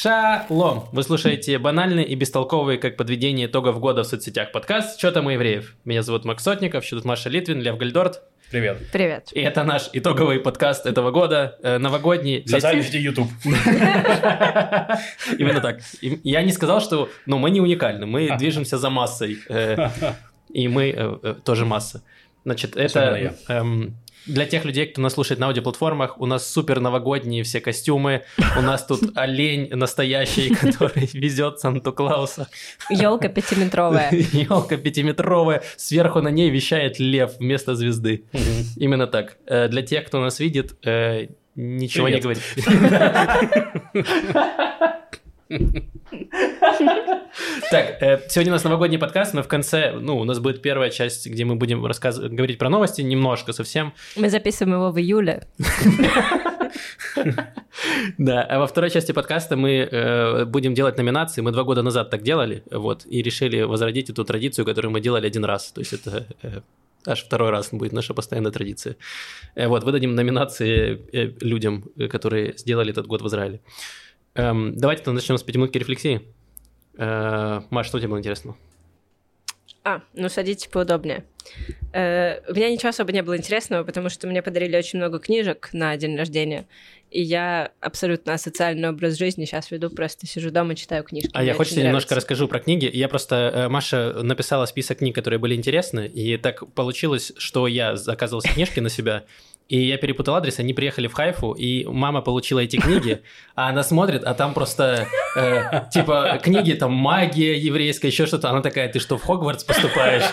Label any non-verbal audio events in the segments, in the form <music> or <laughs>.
Шалом! Вы слушаете банальный и бестолковый, как подведение итогов года в соцсетях подкаст «Что там у евреев?». Меня зовут Макс Сотников, еще тут Маша Литвин, Лев Гальдорт. Привет. Привет. И это наш итоговый подкаст этого года, э, новогодний. Социальной сети YouTube. <laughs> Именно так. Я не сказал, что ну, мы не уникальны, мы движемся за массой. э, <laughs> И мы э, э, тоже масса. Значит, это для тех людей, кто нас слушает на аудиоплатформах, у нас супер новогодние все костюмы, у нас тут <laughs> олень настоящий, который <laughs> везет Санту-Клауса. Елка пятиметровая. <laughs> Елка пятиметровая, сверху на ней вещает лев вместо звезды. Именно так. Э, Для тех, кто нас видит, э, ничего не говорит. Так, э, сегодня у нас новогодний подкаст, но в конце, ну, у нас будет первая часть, где мы будем рассказывать, говорить про новости, немножко совсем. Мы записываем его в июле. Да, а во второй части подкаста мы э, будем делать номинации. Мы два года назад так делали, вот, и решили возродить эту традицию, которую мы делали один раз. То есть это э, аж второй раз будет наша постоянная традиция. Э, вот, выдадим номинации э, людям, которые сделали этот год в Израиле. Эм, давайте тогда начнем с пятиминутки рефлексии. Э, Маш, что тебе было интересно? А, ну садитесь поудобнее. Э, у меня ничего особо не было интересного, потому что мне подарили очень много книжек на день рождения, и я абсолютно асоциальный образ жизни сейчас веду, просто сижу дома, читаю книжки. А я хочется немножко нравится. расскажу про книги. Я просто, э, Маша написала список книг, которые были интересны, и так получилось, что я заказывал книжки на себя, и я перепутал адрес, они приехали в Хайфу, и мама получила эти книги, <laughs> а она смотрит, а там просто, э, типа, книги, там, магия еврейская, еще что-то. Она такая, ты что, в Хогвартс поступаешь?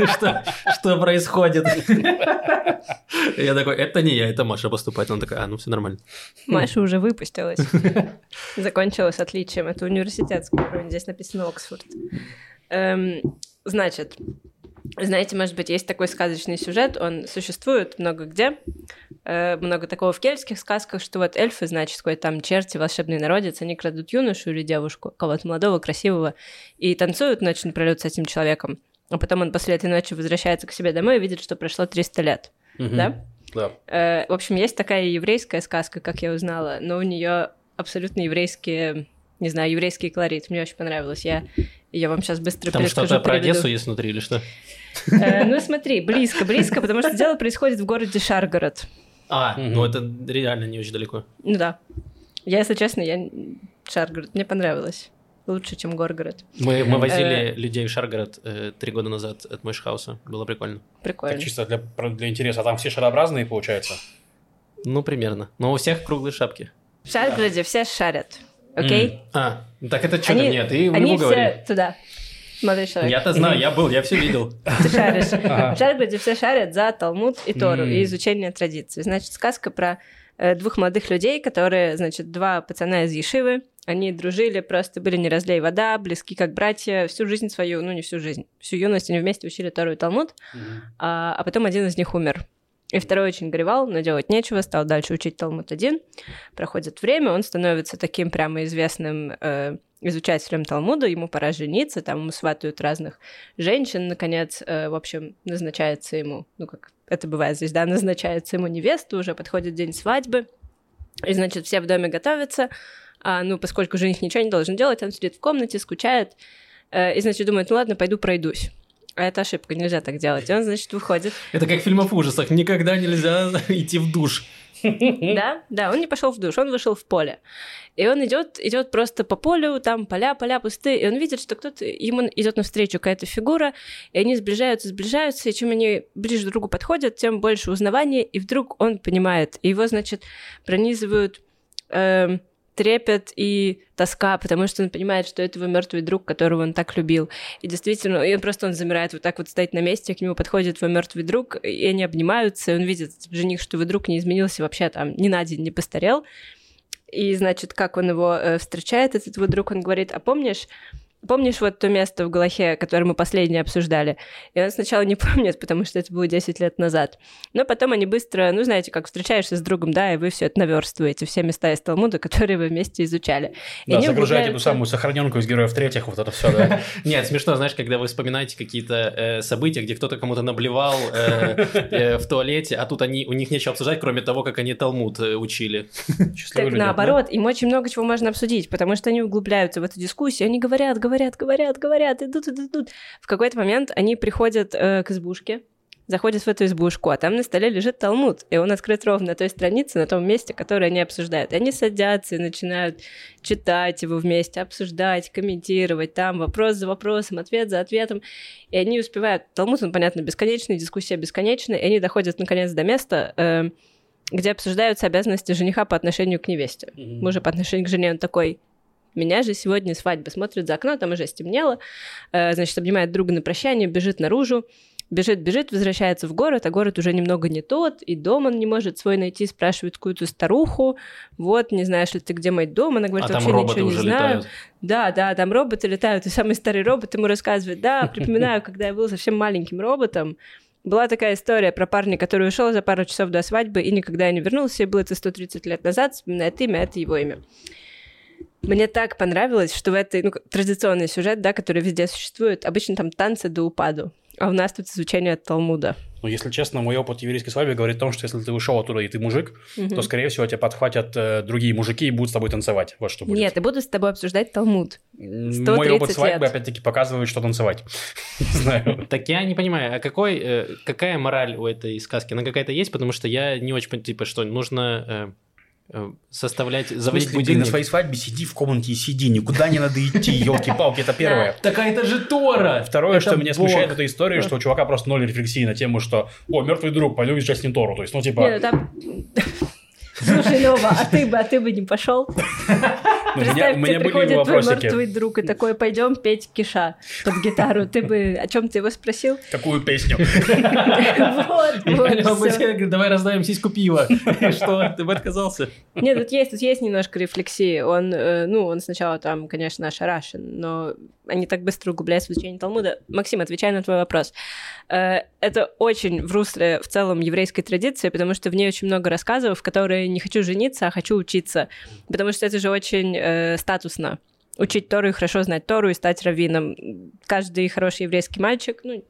<laughs> Что, что происходит? <laughs> Я такой, это не я, это Маша поступает. Она такая, а, ну все нормально. Маша уже выпустилась. Закончила с отличием. Это университетский уровень. Здесь написано Оксфорд. Эм, Значит, знаете, может быть, есть такой сказочный сюжет, он существует много где, Э, много такого в кельтских сказках, что вот эльфы, значит, какой-то там черти, волшебный народец, они крадут юношу или девушку, кого-то молодого, красивого, и танцуют ночь напролёт с этим человеком, а потом он после этой ночи возвращается к себе домой и видит, что прошло 300 лет, Мгм. да? Да. Э, В общем, есть такая еврейская сказка, как я узнала, но у нее абсолютно еврейские, не знаю, еврейский колорит. Мне очень понравилось. Я ее вам сейчас быстро Там перескажу, что-то про переведу. Одессу есть внутри или что? Э, Ну смотри, близко, близко, потому что дело происходит в городе Шаргород. А, ну это реально не очень далеко. Ну да. Я, если честно, я Шаргород, мне понравилось. Лучше, чем Горгород. Мы, мы Мгм. возили людей в Шаргород э, три года назад от Мойшхауса. Было прикольно. Прикольно. Так чисто для, для интереса. А там все шарообразные, получается? Ну, примерно. Но у всех круглые шапки. В Шаргороде все шарят, окей? А, так это что Они- ты мне? Ты в Они все туда. Смотри, человек. Я-то знаю, я был, я все видел. Ты шаришь. <laughs> В Шаргороде все шарят за Талмуд и Тору, и изучение традиций. Значит, сказка про э, двух молодых людей, которые, значит, два пацана из Ешивы, они дружили, просто были не разлей вода, близки как братья, всю жизнь свою, ну не всю жизнь, всю юность они вместе учили Тору и Талмуд, а, а потом один из них умер. И второй очень горевал, но делать нечего, стал дальше учить Талмуд один. Проходит время, он становится таким прямо известным э, изучателем Талмуда, ему пора жениться, там ему сватают разных женщин, наконец, э, в общем, назначается ему, ну как это бывает здесь, да, <laughs> назначается ему невеста, уже подходит день свадьбы, и, значит, все в доме готовятся, а, ну, поскольку жених ничего не должен делать, он сидит в комнате, скучает, э, и, значит, думает, ну ладно, пойду пройдусь. А это ошибка, нельзя так делать. И он, значит, выходит. Это как в фильмах ужасах. Никогда нельзя <laughs> идти в душ. <laughs> Да, да, он не пошел в душ, он вышел в поле. И он идет, идет просто по полю, там поля, поля пустые, и он видит, что кто-то ему идет навстречу какая-то фигура, и они сближаются, сближаются, и чем они ближе друг к другу подходят, тем больше узнавания, и вдруг он понимает, и его, значит, пронизывают эм, трепет и тоска, потому что он понимает, что это его мертвый друг, которого он так любил. И действительно, и он просто он замирает вот так вот стоит на месте, к нему подходит его мертвый друг, и они обнимаются, и он видит жених, что его друг не изменился вообще там ни на день не постарел. И, значит, как он его э, встречает, этот его друг, он говорит, а помнишь, Помнишь вот то место в Галахе, которое мы последнее обсуждали? И он сначала не <laughs> помнит, потому что это было 10 лет назад. Но потом они быстро, ну, знаете, как встречаешься с другом, да, и вы все это наверстываете, все места из Талмуда, <laughs> которые вы вместе изучали. И Да, загружаете эту самую сохраненку из героев третьих, вот это все, да. <laughs> Нет, смешно, знаешь, когда вы вспоминаете какие-то э, события, где кто-то кому-то наблевал э, э, в туалете, а тут они, у них нечего обсуждать, кроме того, как они Талмуд учили. Так наоборот, им очень много чего можно обсудить, потому что они углубляются в эту дискуссию, они говорят, говорят, говорят, говорят, идут, идут, идут. В какой-то момент они приходят э, к избушке, заходят в эту избушку, а там на столе лежит Талмуд, и он открыт ровно на той странице, на том месте, которое они обсуждают. И они садятся и начинают читать его вместе, обсуждать, комментировать, там вопрос за вопросом, ответ за ответом. И они успевают... Талмуд, он, понятно, бесконечный, дискуссия бесконечная, и они доходят, наконец, до места, э, где обсуждаются обязанности жениха по отношению к невесте. Мгм. Мужа по отношению к жене, он такой, меня же сегодня свадьба, смотрит за окно, там уже стемнело, э, значит, обнимает друга на прощание, бежит наружу, бежит, бежит, возвращается в город, а город уже немного не тот, и дом он не может свой найти, спрашивает какую-то старуху, вот, не знаешь ли ты, где мой дом, она говорит, А вообще ничего не знаю. летают. Да, да, там роботы летают, и самый старый робот ему рассказывает, да, припоминаю, когда я был совсем маленьким роботом, была такая история про парня, который ушел за пару часов до свадьбы и никогда не вернулся, и было это 130 лет назад, вспоминает имя, это его имя. Мне так понравилось, что в этой, ну, традиционный сюжет, да, который везде существует, обычно там танцы до упаду, а у нас тут изучение Талмуда. Ну, если честно, мой опыт еврейской свадьбы говорит о том, что если ты ушел оттуда и ты мужик, Мгм. то, скорее всего, тебя подхватят э, другие мужики и будут с тобой танцевать. Вот что будет. Нет, и буду с тобой обсуждать Талмуд. М, 130 Мой опыт свадьбы, лет. опять-таки, показывает, что танцевать. <laughs> Не знаю. Так я не понимаю, а какой, э, какая мораль у этой сказки? Она какая-то есть? Потому что я не очень понимаю, типа, что нужно э, составлять, заводить Если ты на будильник. своей свадьбе сиди в комнате и сиди, никуда не надо идти, елки-палки, это первое. Так а это же Тора! Второе, Это что меня Бог. смущает в этой истории, что у чувака просто ноль рефлексии на тему, что «О, мертвый друг, пойду ним Тору». То есть, ну, типа, Не, ну там... Слушай, Лёва, а ты бы, а ты бы не пошел? <laughs> ну, у меня, Представь, у тебе меня были приходит твой мертвый друг и такой, пойдем петь киша под гитару. Ты бы, о чем ты его спросил? Какую песню? <laughs> Вот, вот, тебе давай раздаем сиську пива. <laughs> Что, ты бы отказался? Нет, тут есть, тут есть немножко рефлексии. Он, э, ну, он сначала там, конечно, ошарашен, но они так быстро углубляются в изучение Талмуда. Максим, отвечая на твой вопрос. Э, Это очень в русле в целом еврейской традиции, потому что в ней очень много рассказов, в которые не хочу жениться, а хочу учиться. Потому что это же очень э, статусно. Учить Тору и хорошо знать Тору и стать раввином. Каждый хороший еврейский мальчик, ну,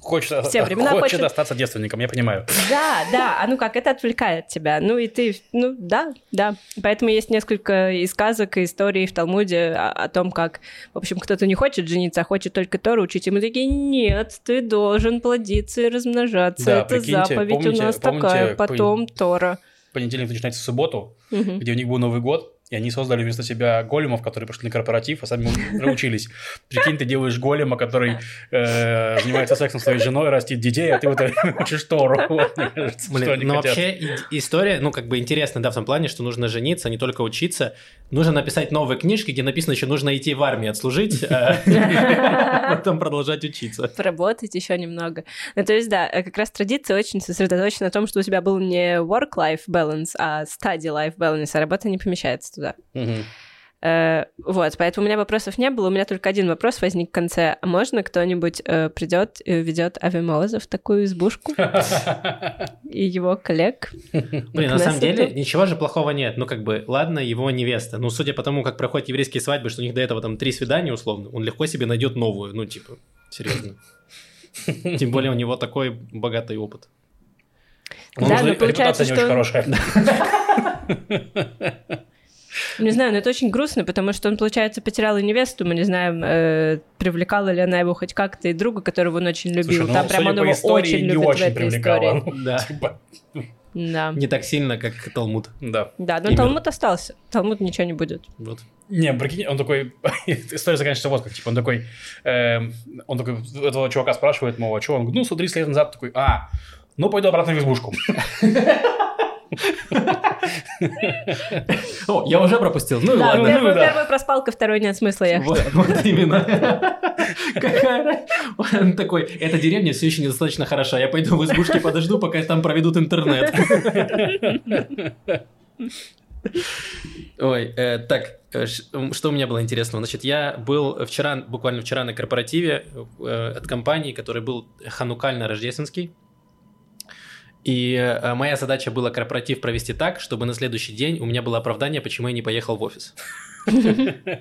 Хочет, Все времена хочет хочет. остаться девственником, я понимаю. Да, да, а ну как, это отвлекает тебя. Ну и ты, ну да, да. Поэтому есть несколько и сказок, и историй в Талмуде о, о том, как, в общем, кто-то не хочет жениться, а хочет только Тору учить. И мы такие, нет, ты должен плодиться и размножаться. Да, это заповедь помните- у нас помните, такая, по- потом Тора. Понедельник начинается в субботу, Мгм. где у них был Новый год, и они создали вместо себя големов, которые пришли на корпоратив, а сами учились. Прикинь, ты делаешь голема, который э, занимается сексом с твоей женой, растит детей, а ты вот учишь Тору. <laughs> Вот, мне кажется, что Блин, они но хотят. вообще и- история, ну, как бы интересная, да, в том плане, что нужно жениться, а не только учиться. Нужно написать новые книжки, где написано еще нужно идти в армию отслужить, <laughs> а потом продолжать учиться. Поработать еще немного. Ну, то есть, да, э, как раз традиция очень сосредоточена на том, что у тебя был не work-life balance, а study-life balance, а работа не помещается туда. Мгм. Э, вот, поэтому у меня вопросов не было. У меня только один вопрос возник в конце. А можно кто-нибудь придет и ведет Авимоза в такую избушку <laughs> и его коллег? Блин, на самом деле ничего же плохого нет. Ну, как бы, ладно, его невеста. Ну, судя по тому, как проходят еврейские свадьбы, что у них до этого там три свидания условно, он легко себе найдет новую. Ну, типа, серьезно. <laughs> Тем более у него такой богатый опыт. Да, но получается, репутация не что хорошая. <laughs> Не знаю, но это очень грустно, потому что он, получается, потерял и невесту. Мы не знаем, э, привлекала ли она его хоть как-то, и друга, которого он очень любил. Слушай, ну, Там прям он его очень не любит в очень этой привлекала. истории. <laughs> Да. Типа, Да. Не так сильно, как Талмуд. Да. Да, но Именно. Талмуд остался. Талмуд ничего не будет. Вот. Не, прикинь, он такой, <laughs> история заканчивается вот как, типа, он такой, эм, он такой, этого чувака спрашивает, мол, а что? Он говорит, ну, 130 лет назад, такой, а, ну, пойду обратно в избушку. <laughs> О, я уже пропустил. Ну Да, ладно. первый, ну да. первый проспал, ко второй нет смысла ехать. Вот, вот именно. Какая Он такой, эта деревня все еще недостаточно хороша. Я пойду в избушке подожду, пока там проведут интернет. Ой, э, так, Э, Что у меня было интересного? Значит, я был вчера, буквально вчера на корпоративе э, от компании, который был ханукально-рождественский. И э, моя задача была корпоратив провести так, чтобы на следующий день у меня было оправдание, почему я не поехал в офис. <laughs>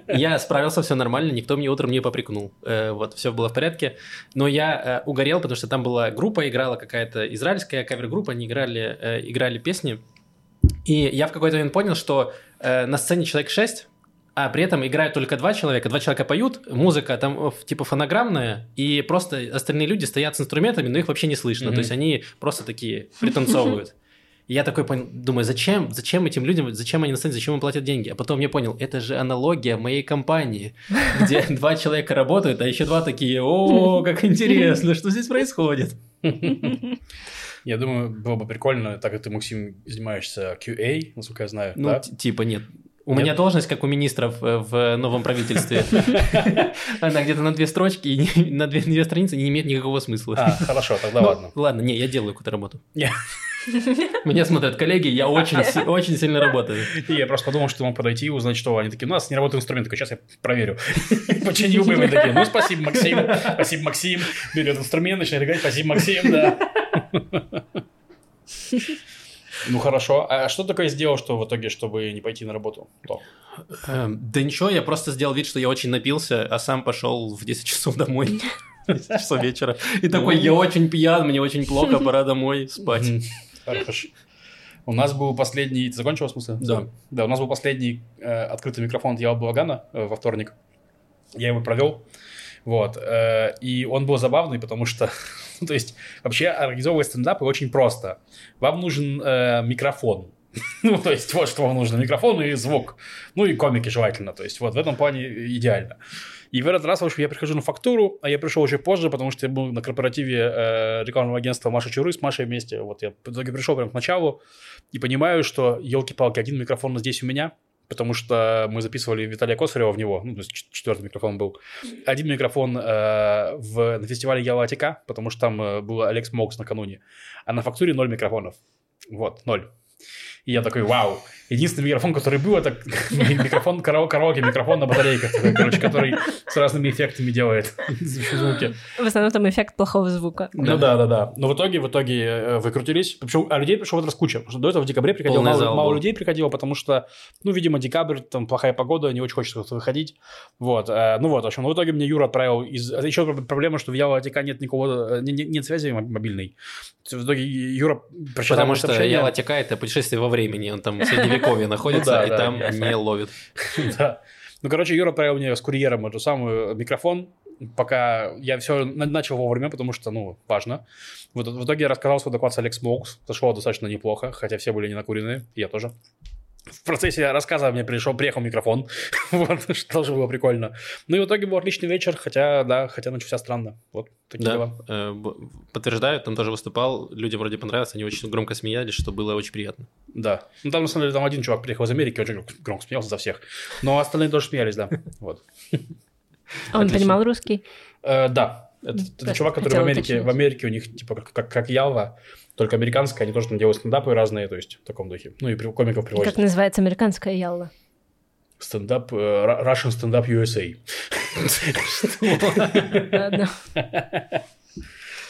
Я справился, все нормально, никто мне утром не попрекнул. Э, Вот, все было в порядке. Но я э, угорел, потому что там была группа, играла какая-то израильская кавер-группа, они играли, играли песни. И я в какой-то момент понял, что на сцене человек 6, а при этом играют только два человека. Два человека поют, музыка там э, типа фонограммная, и просто остальные люди стоят с инструментами, но их вообще не слышно. Мгм. То есть они просто такие пританцовывают. И я такой понял, думаю, зачем, зачем этим людям, зачем они на сцене, зачем им платят деньги? А потом я понял, это же аналогия моей компании, <laughs> где два человека работают, а еще два такие, о, как интересно, что здесь происходит. <laughs> Я думаю, было бы прикольно, так как ты, Максим, занимаешься QA, насколько я знаю, Ну, да? типа нет. У Нет? меня должность, как у министров э, в новом правительстве. <laughs> Она где-то на две строчки и на две, страницы не имеет никакого смысла. А, хорошо, тогда Ну, ладно. Ладно, не, я делаю какую-то работу. <laughs> Меня смотрят коллеги, я очень, очень сильно работаю. И я просто подумал, что мог подойти и узнать, что они такие, у нас не работает инструмент, такой, сейчас я проверю. <laughs> Починил бы, мы такие, ну, спасибо, Максим, спасибо, Максим, берет инструмент, начинает играть, спасибо, Максим, да. Ну, хорошо. А что такое сделал, что в итоге, чтобы не пойти на работу? То. Эм, Да ничего, я просто сделал вид, что я очень напился, а сам пошел в 10 часов домой. <laughs> 10 часов вечера. И такой, я очень пьян, мне очень плохо, пора домой спать. Хорошо. У нас был последний... Ты закончил, в смысле? Да. Да, у нас был последний э, открытый микрофон от Ява Благана э, во вторник. Я его провел. Вот. э, и он был забавный, потому что... <laughs> ну, то есть, вообще, организовывать стендапы очень просто. Вам нужен э, микрофон. <laughs> Ну, то есть, вот что вам нужно. Микрофон и звук. Ну, и комики желательно. То есть, вот в этом плане идеально. И в этот раз, в общем, я прихожу на фактуру, а я пришел уже позже, потому что я был на корпоративе э, рекламного агентства Маша Чуры с Машей вместе. Вот я в итоге пришел прям к началу и понимаю, что, елки-палки, один микрофон здесь у меня, потому что мы записывали Виталия Косарева в него, ну, то есть четвертый микрофон был. Один микрофон э, в, на фестивале Яла Атика, потому что там э, был Алекс Мокс накануне, а на фактуре ноль микрофонов. Вот, ноль. И я такой, вау. Единственный микрофон, который был, это <laughs> микрофон карао- караоке, микрофон на батарейках, короче, который с разными эффектами делает <laughs> звуки. В основном там эффект плохого звука. Ну да, да, да. Но в итоге, в итоге э, выкрутились. Причем, а людей пришло в этот раз куча. До этого в декабре приходило мало, мало людей приходило, потому что, ну, видимо, декабрь, там плохая погода, не очень хочется выходить. Вот. э, Ну вот, в общем, в итоге мне Юра отправил из... а Еще проблема, что в Ява Атика нет никого, э, не- не- нет связи мо- мобильной. В итоге Юра прочитал Потому что. Яла Тека это путешествие во времени, он там в средневековье находится, да, и да, там не ловит. <laughs> Да. Ну, короче, Юра отправил мне с курьером эту самую микрофон, пока я все начал вовремя, потому что, ну, важно. Вот, в итоге я рассказал свой доклад с Алекс Моукс. Зашло достаточно неплохо, хотя все были не накуренные, я тоже. В процессе рассказа мне пришел, приехал микрофон, <laughs> вот, что тоже было прикольно. Ну и в итоге был отличный вечер, хотя, да, хотя начался странно. Вот, такие Да, дела. э, подтверждаю, там тоже выступал, людям вроде понравилось, они очень громко смеялись, что было очень приятно. Да. Ну, там, на самом деле, там один чувак приехал из Америки, очень громко- смеялся за всех. Но остальные тоже смеялись, да. Вот. А Он понимал русский? Э, да, это, чувак, который в Америке, в Америке у них типа как Ялва, только американская, они тоже там делают стендапы разные, то есть в таком духе. Ну и комиков привозят. Как называется американская ялла? Стендап, э, Russian Stand Up USA.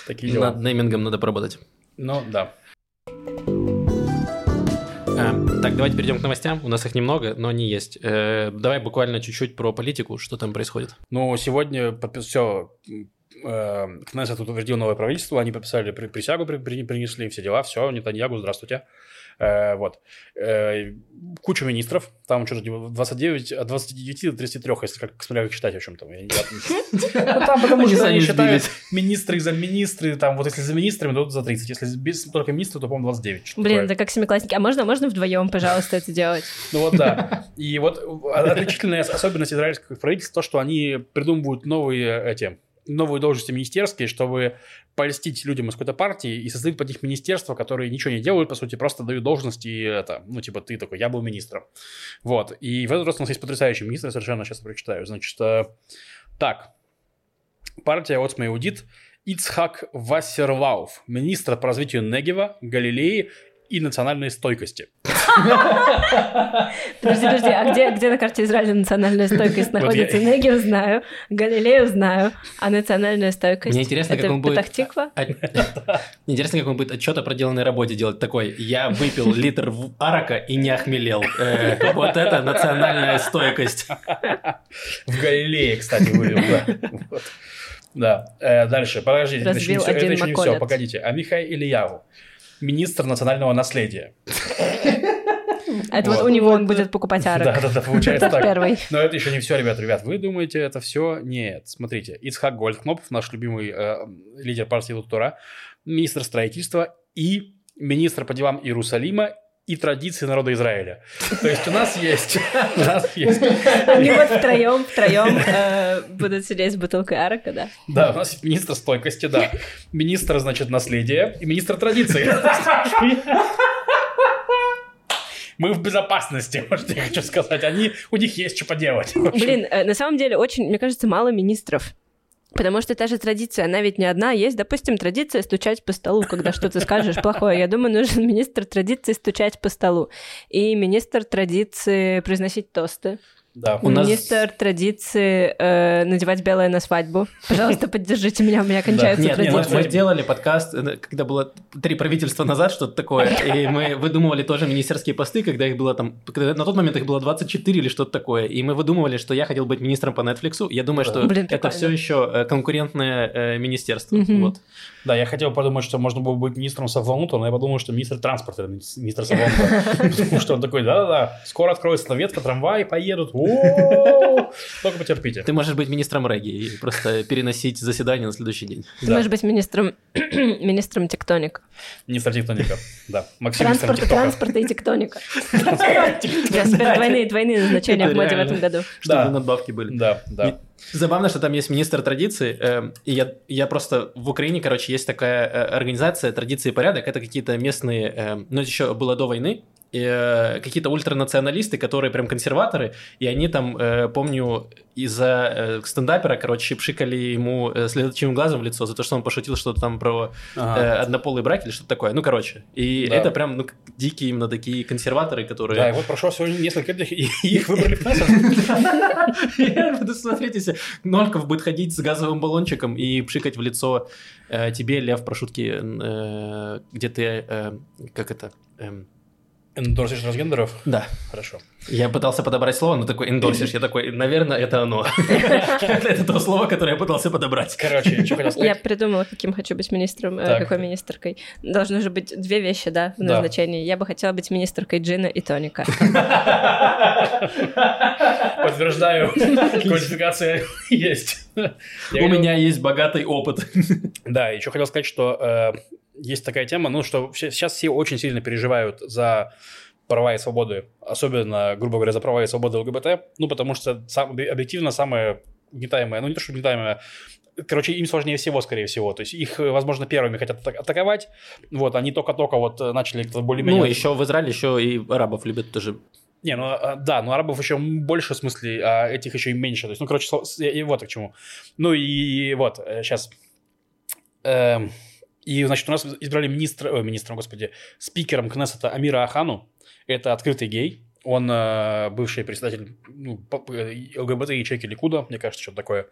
Такие дела. Над неймингом надо поработать. Ну, да. А, так, давайте перейдем к новостям. У нас их немного, но они есть. Э, давай буквально чуть-чуть про политику, что там происходит. Ну, сегодня все, Кнессет утвердил новое правительство, они подписали при- присягу, при- при- принесли все дела, все, Нетаньягу, здравствуйте. Э, вот. Э, куча министров, там что-то типа 29, от 29 до 33, если как, смотря как считать, о чем там. Ну, там потому Они что они считают министры, замминистры, там вот если за министрами, то за 30, если без только министров, то, по-моему, 29. что-то Блин, это как семиклассники. А можно, можно вдвоем, пожалуйста, это делать? Ну вот да. И вот отличительная особенность израильского правительства то, что они придумывают новые эти новые должности министерские, чтобы польстить людям из какой-то партии и создают под них министерства, которые ничего не делают, по сути, просто дают должности и это, ну, типа, ты такой, я был министром. Вот. И в этот раз у нас есть потрясающий министр, совершенно сейчас прочитаю. Значит, э, так. Партия Оцма Иудит Ицхак Вассерлауф, министр по развитию Негева, Галилеи и национальной стойкости. Подожди, подожди, а где, где на карте Израиля национальная стойкость Вот находится? я- Негев знаю, Галилею знаю, а национальная стойкость Мне интересно, это как он будет- Петахтиква? А- Интересно, как он будет отчет о проделанной работе делать. Такой, я выпил литр арака и не охмелел. Э, Вот это национальная стойкость. В Галилее, кстати, вылил, да. Вот. Да. Э, Дальше, подождите, это еще не все, погодите. А Михаил Ильяву, министр национального наследия. <laughs> Это вот Вот. у него он будет покупать Да, арок. да, да, получается <laughs> Это так. первый. Но это еще не все, ребят. Ребят, вы думаете, это все? Нет. Смотрите, Ицхак Гольдкнопф, наш любимый э, лидер партии Лутура, министр строительства и министр по делам Иерусалима и традиции народа Израиля. То есть у нас есть... У нас есть... Они вот втроем, втроем э, будут сидеть с бутылкой арака, да. Да, у нас есть министр стойкости, да. Министр, значит, наследия и министр традиции. Мы в безопасности, вот что я хочу сказать. Они, у них есть что поделать. Блин, э, на самом деле очень, мне кажется, мало министров. Потому что та же традиция, она ведь не одна. Есть, допустим, традиция стучать по столу, когда что-то скажешь плохое. Я думаю, нужен министр традиции стучать по столу. И министр традиции произносить тосты. Да. У нас- Министр традиции э, надевать белое на свадьбу. Пожалуйста, поддержите меня, у меня кончаются Нет, нет, мы, традиции. мы делали подкаст, э, когда было три правительства назад, что-то такое, и мы выдумывали тоже министерские посты, когда их было там, когда на тот момент их было 24 или что-то такое, и мы выдумывали, что я хотел быть министром по Netflix. Я думаю, что Блин, это прикольно. все еще э, конкурентное э, министерство. Мгм. Вот. Да, я хотел подумать, что можно было быть министром Савланута, но я подумал, что министр транспорта, министр Савланута. <laughs> Потому что он такой, да-да-да, скоро откроется ветка, трамваи поедут. О-о-о. Только потерпите. Ты можешь быть министром регги и просто переносить заседание на следующий день. Ты можешь быть министром, <coughs> министром тектоника. Министр тектоника. Да. Максим Транспорта, транспорта и тектоника. Двойные, двойные назначения в моде в этом году. Чтобы надбавки были. Да, да. Забавно, что там есть министр традиции, э, и я, я просто в Украине, короче, есть такая э, организация «Традиции и порядок», это какие-то местные, э, ну, это еще было до войны, э, какие-то ультранационалисты, которые прям консерваторы, и они там, э, помню, из-за э, стендапера, короче, пшикали ему э, следующим глазом в лицо за то, что он пошутил что-то там про э, Ага. однополый брак или что-то такое, ну, короче, и Да. это прям, ну, дикие именно такие консерваторы, которые... Да, и вот прошло всего несколько лет, и их выбрали в <laughs> Кнессет. Я буду смотреть, если Нольков будет ходить с газовым баллончиком и пшикать в лицо э, тебе, Лев, про шутки, э, где ты, э, как это... эм, Эндорсишь трансгендеров? да, Хорошо. я пытался подобрать слово, но такой эндорсишь, <laughs> я такой, наверное, это оно. <laughs> Это то слово, которое я пытался подобрать. Короче, что хотел Я сказать? придумала, каким хочу быть министром, э, какой министркой. Должны же быть две вещи, да, в назначении. Я бы хотела быть министркой джина и тоника. <laughs> Подтверждаю, квалификация есть. Я У меня есть богатый опыт. Да, еще хотел сказать, что э, есть такая тема, ну, что сейчас все очень сильно переживают за права и свободы, особенно, грубо говоря, за права и свободы ЛГБТ, ну, потому что сам- объективно самое угнетаемое, ну, не то, что угнетаемое, короче, им сложнее всего, скорее всего, то есть их, э, возможно, первыми хотят атак- атаковать, вот, они только-только вот э, начали более-менее... Ну, еще в Израиле еще и арабов любят тоже. Не, ну а, да, но арабов еще больше в смысле, а этих еще и меньше. То есть, ну, короче, и вот к чему. Ну и вот, сейчас. И, значит, у нас избрали министра, ой, министром, господи, спикером Кнессета Амира Ахану. Это открытый гей. Он э, бывший председатель ну, по- по- ЛГБТ ячейки Ликуда, мне кажется, что-то такое.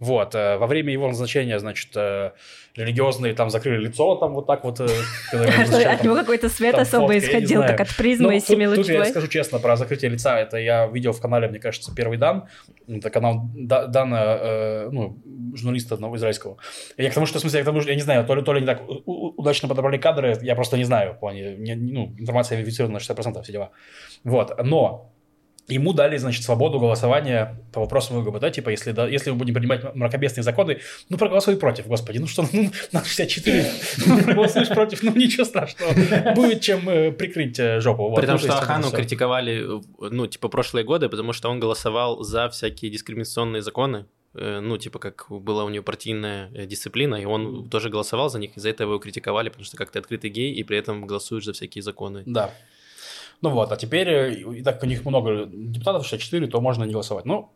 Вот, э, во время его назначения, значит, э, религиозные там закрыли лицо, там вот так вот. э, <laughs> от него какой-то свет особо исходил, так от призмы Ну, и тут, я скажу честно про закрытие лица. Это я видел в канале, мне кажется, первый дан. Это канал Да- Дана, ну, журналиста одного израильского. Я к тому, что, в смысле, я к тому, что, я не знаю, то ли, то ли не так удачно подобрали кадры, я просто не знаю в плане, не- ну, информация верифицирована на 60%, все дела. Вот, но Ему дали, значит, свободу голосования по вопросам ЛГБТ, типа, если, да, если мы будем принимать мракобесные законы, ну, проголосуй против, господи, ну что, ну, <laughs> на 64, ну, проголосуешь против, ну, ничего страшного, будет чем э, прикрыть э, жопу. Вот, При том, ну, то что это Ахану критиковали, э, ну, типа, прошлые годы, потому что он голосовал за всякие дискриминационные законы, ну, типа, как была у него партийная дисциплина, и он тоже голосовал за них, из-за этого его критиковали, потому что как ты открытый гей, и при этом голосуешь за всякие законы. Да. Ну вот, а теперь, э, и так у них много депутатов, 64, то можно не голосовать. Ну,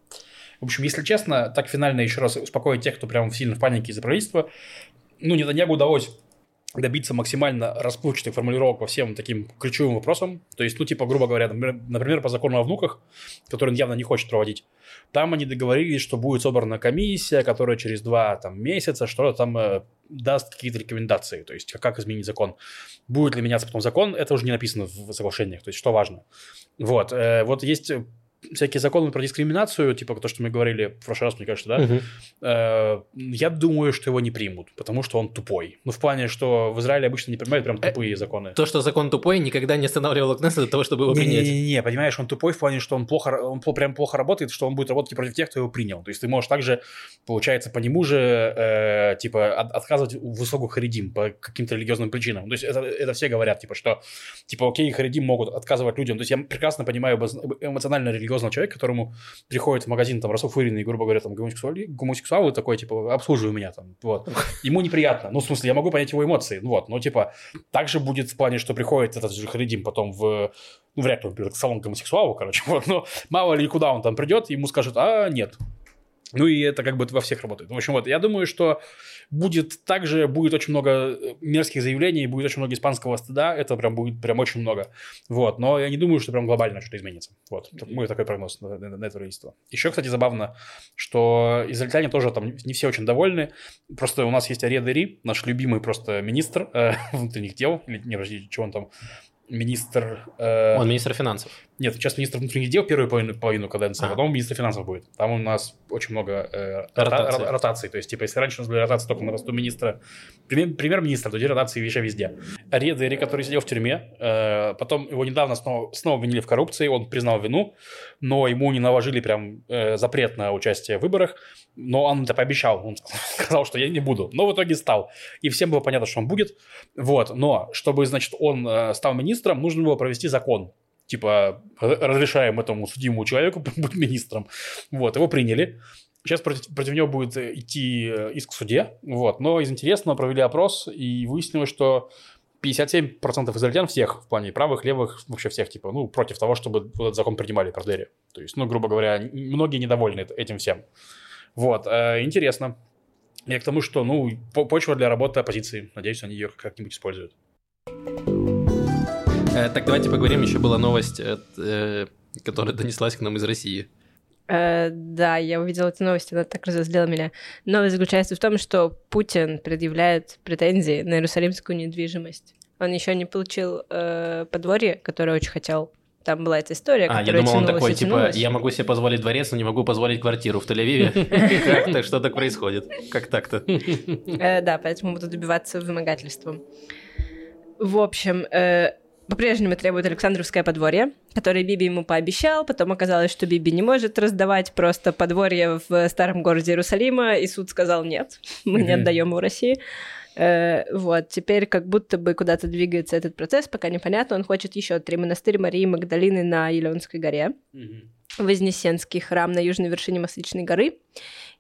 в общем, если честно, так финально еще раз успокоить тех, кто прям сильно в панике из-за правительства. Ну, Нетаньягу удалось добиться максимально расплывчатых формулировок по всем таким ключевым вопросам. То есть, ну, типа, грубо говоря, например, например, по закону о внуках, который он явно не хочет проводить, там они договорились, что будет собрана комиссия, которая через два там, месяца что-то там э, даст какие-то рекомендации, то есть как изменить закон. Будет ли меняться потом закон, это уже не написано в соглашениях, то есть что важно. Вот, э, вот есть всякие законы про дискриминацию, типа то, что мы говорили в прошлый раз, мне кажется, да, Мгм. э, я думаю, что его не примут, потому что он тупой. Ну, в плане, что в Израиле обычно не принимают прям тупые законы. То, что закон тупой, никогда не останавливало Кнессет от того, чтобы его принять. Не-не-не, понимаешь, он тупой в плане, что он плохо, он прям плохо работает, что он будет работать против тех, кто его принял. То есть ты можешь также, получается, по нему же, э, типа, от- отказывать высокую харидим по каким-то религиозным причинам. То есть это, это все говорят, типа, что, типа, окей, харидим могут отказывать людям. То есть я прекрасно понимаю эмо- эмоционально-религиозного человека, которому приходит в магазин, там, расофыренный, грубо говоря, там, гомосексуали, гомосексуал, и такой, типа, обслуживай меня, там, вот. Ему неприятно. Ну, в смысле, я могу понять его эмоции, ну, вот. Но, типа, также будет в плане, что приходит этот же харидим потом в ну, вряд ли он придет к салон гомосексуалу, короче, <laughs> вот, но мало ли куда он там придет, ему скажут, а, нет. Ну, и это как бы во всех работает. В общем, вот, я думаю, что будет также, будет очень много э, мерзких заявлений, будет очень много испанского стыда, это прям будет прям очень много. Вот, но я не думаю, что прям глобально что-то изменится. Вот, мой такой прогноз на, на- на это правительство. Еще, кстати, забавно, что израильтяне тоже там не все очень довольны. Просто у нас есть Ария Дери, наш любимый просто министр э, <laughs> внутренних дел, или не, подожди, что он там, министр... э, Он министр финансов. нет, сейчас министр внутренних дел первую половину, половину каденции, а А. потом министр финансов будет. Там у нас очень много э, Ротации. рота- ротаций. То есть, типа, если раньше у нас были ротации только на посту министра, премьер- премьер-министра, то теперь ротации везде везде. Редери, который сидел в тюрьме, э, потом его недавно снова, снова обвинили в коррупции, он признал вину, но ему не наложили прям э, запрет на участие в выборах, но он это пообещал, он <laughs> сказал, что я не буду, но в итоге стал. И всем было понятно, что он будет, вот, но чтобы, значит, он э, стал министром, нужно было провести закон, типа, разрешаем этому судимому человеку <laughs> быть министром. Вот, его приняли. Сейчас против, против него будет э, идти э, иск в суде, вот. Но из интересного провели опрос, и выяснилось, что 57% израильтян всех, в плане правых, левых, вообще всех, типа, ну, против того, чтобы этот закон принимали про Дерри. То есть, ну, грубо говоря, многие недовольны эт- этим всем. Вот, э, интересно. Я к тому, что, ну, по- почва для работы оппозиции. Надеюсь, они ее как-нибудь используют. Э, Так, давайте поговорим. Еще была новость, э, которая донеслась к нам из России. Э, да, я увидела эту новость, она так разозлила меня. Новость заключается в том, что Путин предъявляет претензии на иерусалимскую недвижимость. Он еще не получил э, подворье, которое очень хотел. Там была эта история, А, я думал, он такой, типа, я могу себе позволить дворец, но не могу позволить квартиру в Тель-Авиве. <laughs> Как так? Что так происходит? Как так-то? Да, поэтому буду добиваться вымогательством. В общем, по-прежнему требует Александровское подворье, которое Биби ему пообещал, потом оказалось, что Биби не может раздавать просто подворье в старом городе Иерусалима, и суд сказал нет, мы не отдаем его России. Э, вот, теперь как будто бы куда-то двигается этот процесс, пока непонятно. Он хочет еще три монастыря Марии Магдалины на Елеонской горе, Вознесенский храм на южной вершине Масличной горы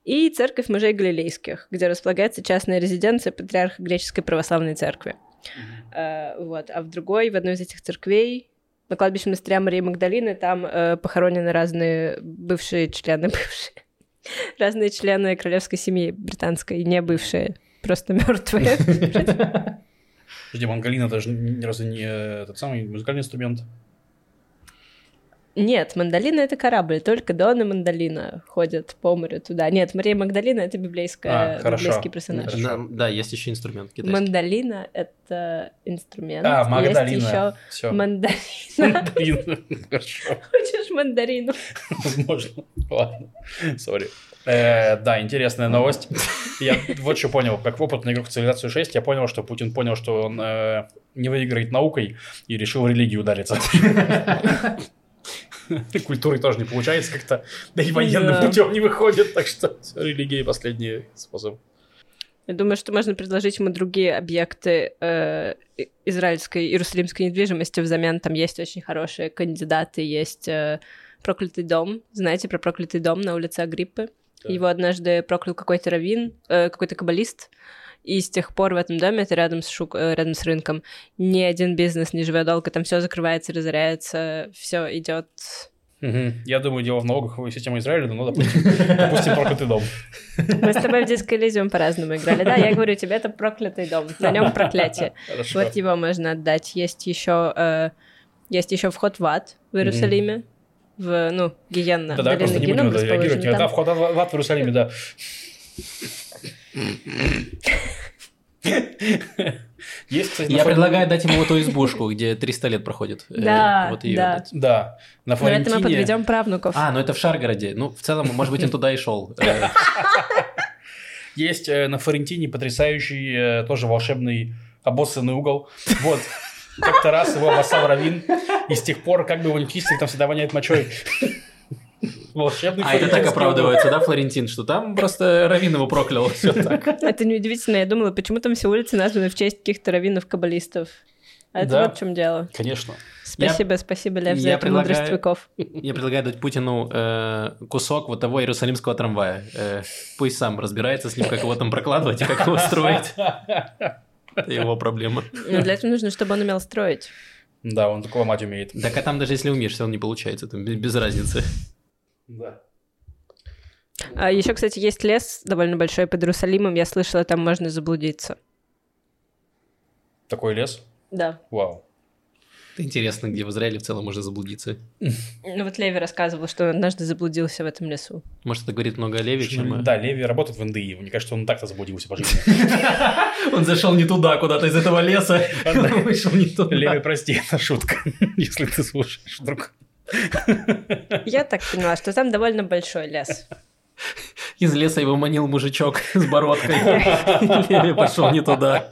и церковь мужей Галилейских, где располагается частная резиденция патриарха греческой православной церкви. Э, вот. А в другой, в одной из этих церквей, на кладбище монастыря Марии Магдалины, там э, похоронены разные бывшие члены, <laughs> бывшие, разные члены королевской семьи британской, не бывшие, просто мертвые. Подожди, мангалин это же ни разу не э, этот самый музыкальный инструмент. Нет, Мандалина — это корабль, только Дон и Мандалина ходят по морю туда. Нет, Мария Магдалина — это библейская, А, хорошо. библейский персонаж. Хорошо. Да, есть еще инструмент китайский. Мандалина — это инструмент. А, Есть Магдалина. еще Все. мандарина. Мандарин. <laughs> Хорошо. Хочешь мандарину? Возможно. Ладно. Сори. Э, да, интересная новость. Я вот что понял, как опытный игрок в цивилизацию 6, я понял, что Путин понял, что он э, не выиграет наукой и решил в религию удариться. <laughs> Культурой тоже не получается как-то, да и военным Да. путем не выходит, так что религия последний способ. Я думаю, что можно предложить ему другие объекты э, израильской, иерусалимской недвижимости взамен. Там есть очень хорошие кандидаты, есть э, проклятый дом. Знаете про проклятый дом на улице Агриппы? Да. Его однажды проклял какой-то раввин, э, какой-то каббалист. И с тех пор в этом доме, это рядом с, шук- э, рядом с рынком, ни один бизнес не живет долго, там все закрывается, разоряется, все идет. Я думаю, дело в налоговой системе Израиля, но, допустим, допустим, проклятый дом. Мы с тобой в Elysium по-разному играли. Да, я говорю тебе, это проклятый дом. На нем проклятие. Хорошо. Вот его можно отдать. Есть еще, э, есть еще вход в ад в Иерусалиме. В, ну, Гиенна. Да, да, просто не будем реагировать. Да, вход в ад в Иерусалиме, да. Есть, кстати, Я Флорен- предлагаю дать ему эту избушку, где 300 лет проходит. Э, Да, Вот ее да. дать. Да, на Но это мы Флорентине... подведем правнуков. А, ну это в Шаргороде. Ну, в целом, может быть, он туда и шел. <laughs> Есть э, на Флорентине потрясающий, э, тоже волшебный обоссанный угол. Вот. Как-то раз его обоссал Равин, и с тех пор, как бы его чистили, там всегда воняет мочой. Волшебный А это так оправдывается, да, Флорентин, что там просто Равин его проклял. Все <laughs> так. Это неудивительно. Я думала, почему там все улицы названы в честь каких-то раввинов-каббалистов. А это Да. вот в чем дело. Конечно. Спасибо, спасибо, Лев, за я эту мудрость веков. Я предлагаю дать Путину э, кусок вот того иерусалимского трамвая. Э, Пусть сам разбирается с ним, как его там прокладывать и как его строить. Это его проблема. Но для этого нужно, чтобы он умел строить. Да, он такого мать умеет. Так а там даже если умеешь, все равно не получается, там без разницы. Да. А еще, кстати, есть лес довольно большой под Иерусалимом. Я слышала, там можно заблудиться. Такой лес? Да. Вау. Это интересно, где в Израиле в целом можно заблудиться. <laughs> Ну вот Леви рассказывал, что он однажды заблудился в этом лесу. Может, это говорит много о Леве, чем... э, Да, Леви работает в НДИ. Мне кажется, он так-то заблудился по жизни. <laughs> Он зашел не туда, куда-то из этого леса. <laughs> Он вышел не туда. Леви, прости, это шутка, если ты слушаешь вдруг. Я так поняла, что там довольно большой лес. Из леса его манил мужичок с бородкой. Леви пошел не туда.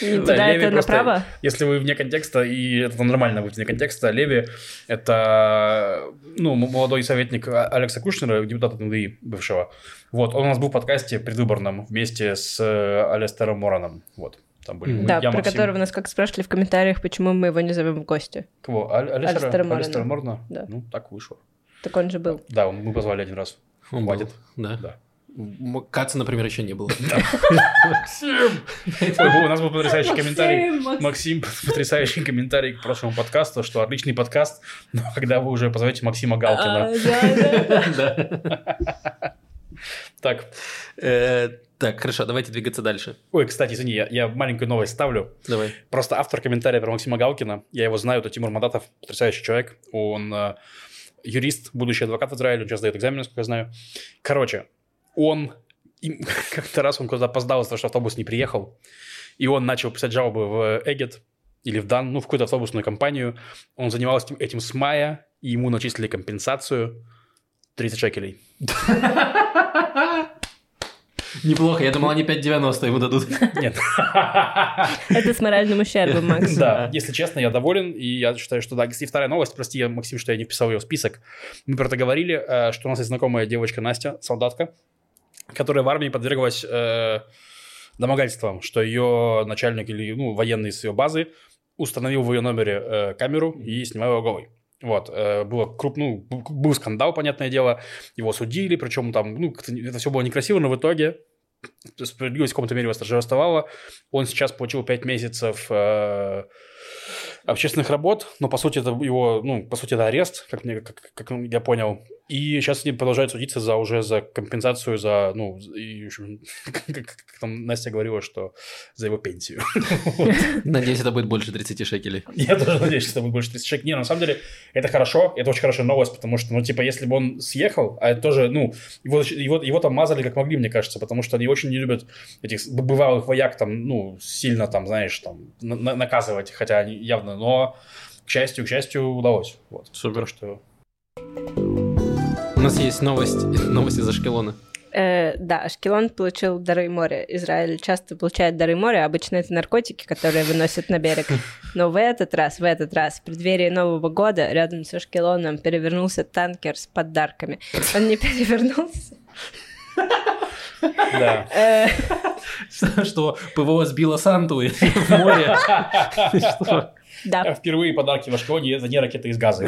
Не Да, туда это направо? Если вы вне контекста, и это нормально быть вне контекста, Леви – это ну, молодой советник А- Алекса Кушнера, депутата НДИ бывшего. Вот, он у нас был в подкасте предвыборном вместе с э, Алестером Мораном. Вот, там были. Мы, Да, я, про Максим. которого нас как спрашивали в комментариях, почему мы его не зовем в гости. Кого? Алестера? Алистера. Алистера Морана? Да. Ну, так вышло. Так он же был. Да, он- мы позвали один раз. Он был, Хватит. Да. Да. М- Каца, например, еще не было. <laughs> Ой, у нас был потрясающий комментарий. Максим, Максим, потрясающий комментарий к прошлому подкасту, что отличный подкаст, но когда вы уже позовете Максима Галкина. <laughs> Так, Э, Так, хорошо, давайте двигаться дальше. ой, кстати, извини, я, я маленькую новость ставлю. Давай. Просто автор комментария про Максима Галкина, я его знаю, это Тимур Мадатов, потрясающий человек. Он э, юрист, будущий адвокат в Израиле, он сейчас дает экзамен, насколько я знаю. Короче, он <laughs> как-то раз он куда-то опоздал из-за того, что автобус не приехал, и он начал писать жалобы в Эгет или в Дан, ну, в какую-то автобусную компанию. Он занимался этим с мая, и ему начислили компенсацию 30 шекелей. Неплохо, я думал, они 5,90 ему дадут. Нет. Это с моральным ущербом, Макс. Да, если честно, я доволен, и я считаю, что да. И вторая новость, прости, Максим, что я не вписал ее в список. Мы про это говорили, э, что у нас есть знакомая девочка Настя, солдатка, которая в армии подверглась э, домогательствам, что ее начальник или ну, военный с ее базы установил в ее номере э, камеру и снимал ее голой. Вот, э, было круп, ну, был скандал, понятное дело, его судили, причем там, ну, это все было некрасиво, но в итоге справедливость в каком-то мере восторжествовала. Он сейчас получил 5 месяцев э, общественных работ, но по сути это его, ну, по сути это арест, как, мне, как, как я понял. И сейчас с ним продолжают судиться за уже за компенсацию за, ну, и, <laughs> как, как там Настя говорила, что за его пенсию. <laughs> Надеюсь, это будет больше 30 шекелей. Я тоже надеюсь, что это будет больше 30 шекелей. Не, на самом деле, это хорошо, это очень хорошая новость, потому что, ну, типа, если бы он съехал, а это тоже, ну, его, его, его там мазали как могли, мне кажется, потому что они очень не любят этих бывалых вояк там, ну, сильно там, знаешь, там, на- на- наказывать, хотя они явно, но, к счастью, к счастью, удалось. Вот. Супер. Что... У нас есть новость, <laughs> новость из Ашкелона. Э, да, Ашкелон получил дары моря. Израиль часто получает дары моря, обычно это наркотики, которые выносят на берег. <laughs> Но в этот раз, в этот раз, в преддверии Нового года, рядом с Ашкелоном перевернулся танкер с подарками. Он не <laughs> перевернулся. Да. Э, Что ПВО сбило Санту в море. Да, Впервые подарки в Ашкелоне это не ракеты из газа.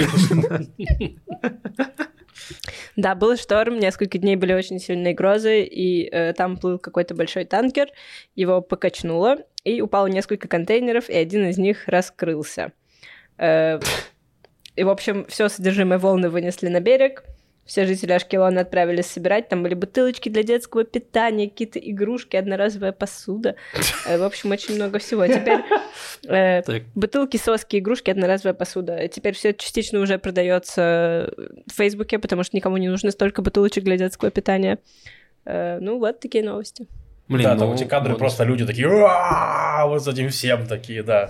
Да, был шторм, несколько дней были очень сильные грозы, и э, там плыл какой-то большой танкер, его покачнуло, и упало несколько контейнеров, и один из них раскрылся. Э, И, в общем, все содержимое волны вынесли на берег. Все жители Ашкелона отправились собирать. Там были бутылочки для детского питания, какие-то игрушки, одноразовая посуда. Э, В общем, очень много всего. Теперь э, бутылки, соски, игрушки, одноразовая посуда. Теперь все частично уже продается в Фейсбуке, потому что никому не нужно столько бутылочек для детского питания. Э, Ну, вот такие новости. Блин, да, ну, там эти кадры вот. просто люди такие, вот с этим всем такие, да.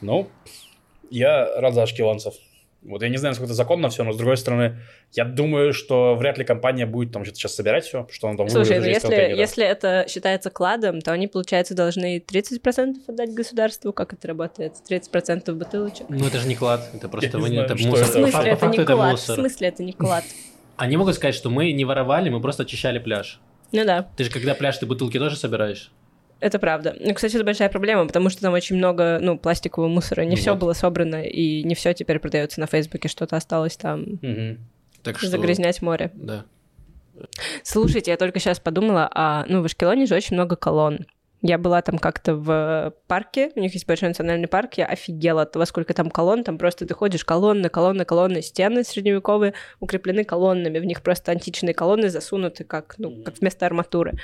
Ну, я рад за ашкелонцев. Вот я не знаю, насколько это законно все, но с другой стороны, я думаю, что вряд ли компания будет там что-то сейчас собирать все, что он там Слушай, ну из если, контейнера. если это считается кладом, то они, получается, должны 30% отдать государству. Как это работает? 30% бутылочек. Ну, это же не клад, это просто не вы- знаю, это мусор. В смысле, По это факту не это клад? В мусор. смысле, это не клад? Они могут сказать, что мы не воровали, мы просто очищали пляж. Ну да, Ты же когда пляж, ты бутылки тоже собираешь? Это правда. Ну, кстати, это большая проблема, потому что там очень много, ну, пластикового мусора. Не Ну все вот. было собрано, и не все теперь продается на Фейсбуке, что-то осталось там Мгм. Так что... загрязнять море. Да. Слушайте, я только сейчас подумала, а, ну, в Ашкелоне же очень много колонн. Я была там как-то в парке, у них есть большой национальный парк, я офигела от того, сколько там колонн, там просто ты ходишь, колонны, колонны, колонны, стены средневековые укреплены колоннами, в них просто античные колонны засунуты как, ну, как вместо арматуры.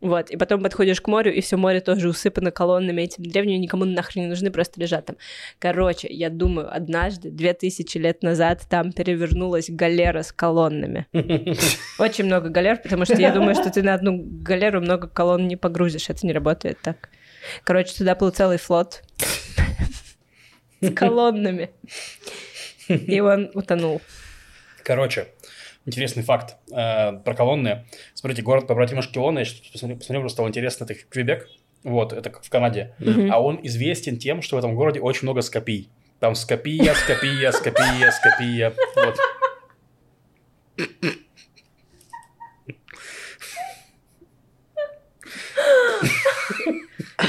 Вот, и потом подходишь к морю, и все море тоже усыпано колоннами этими древними, никому нахрен не нужны, просто лежат там. Короче, я думаю, однажды, две тысячи лет назад, там перевернулась галера с колоннами. <laughs> Очень много галер, потому что я <laughs> думаю, что ты на одну галеру много колонн не погрузишь. Это не работает так. Короче, туда был целый флот <laughs> с колоннами. И он утонул. Короче, интересный факт э, про колонны. Смотрите, город побратим Ашкелона, я сейчас посмотрел, посмотрел, просто стало интересно, это Квебек, вот, это как в Канаде. Мгм. А он известен тем, что в этом городе очень много скопий. Там скопия, скопия, скопия, скопия. Вот.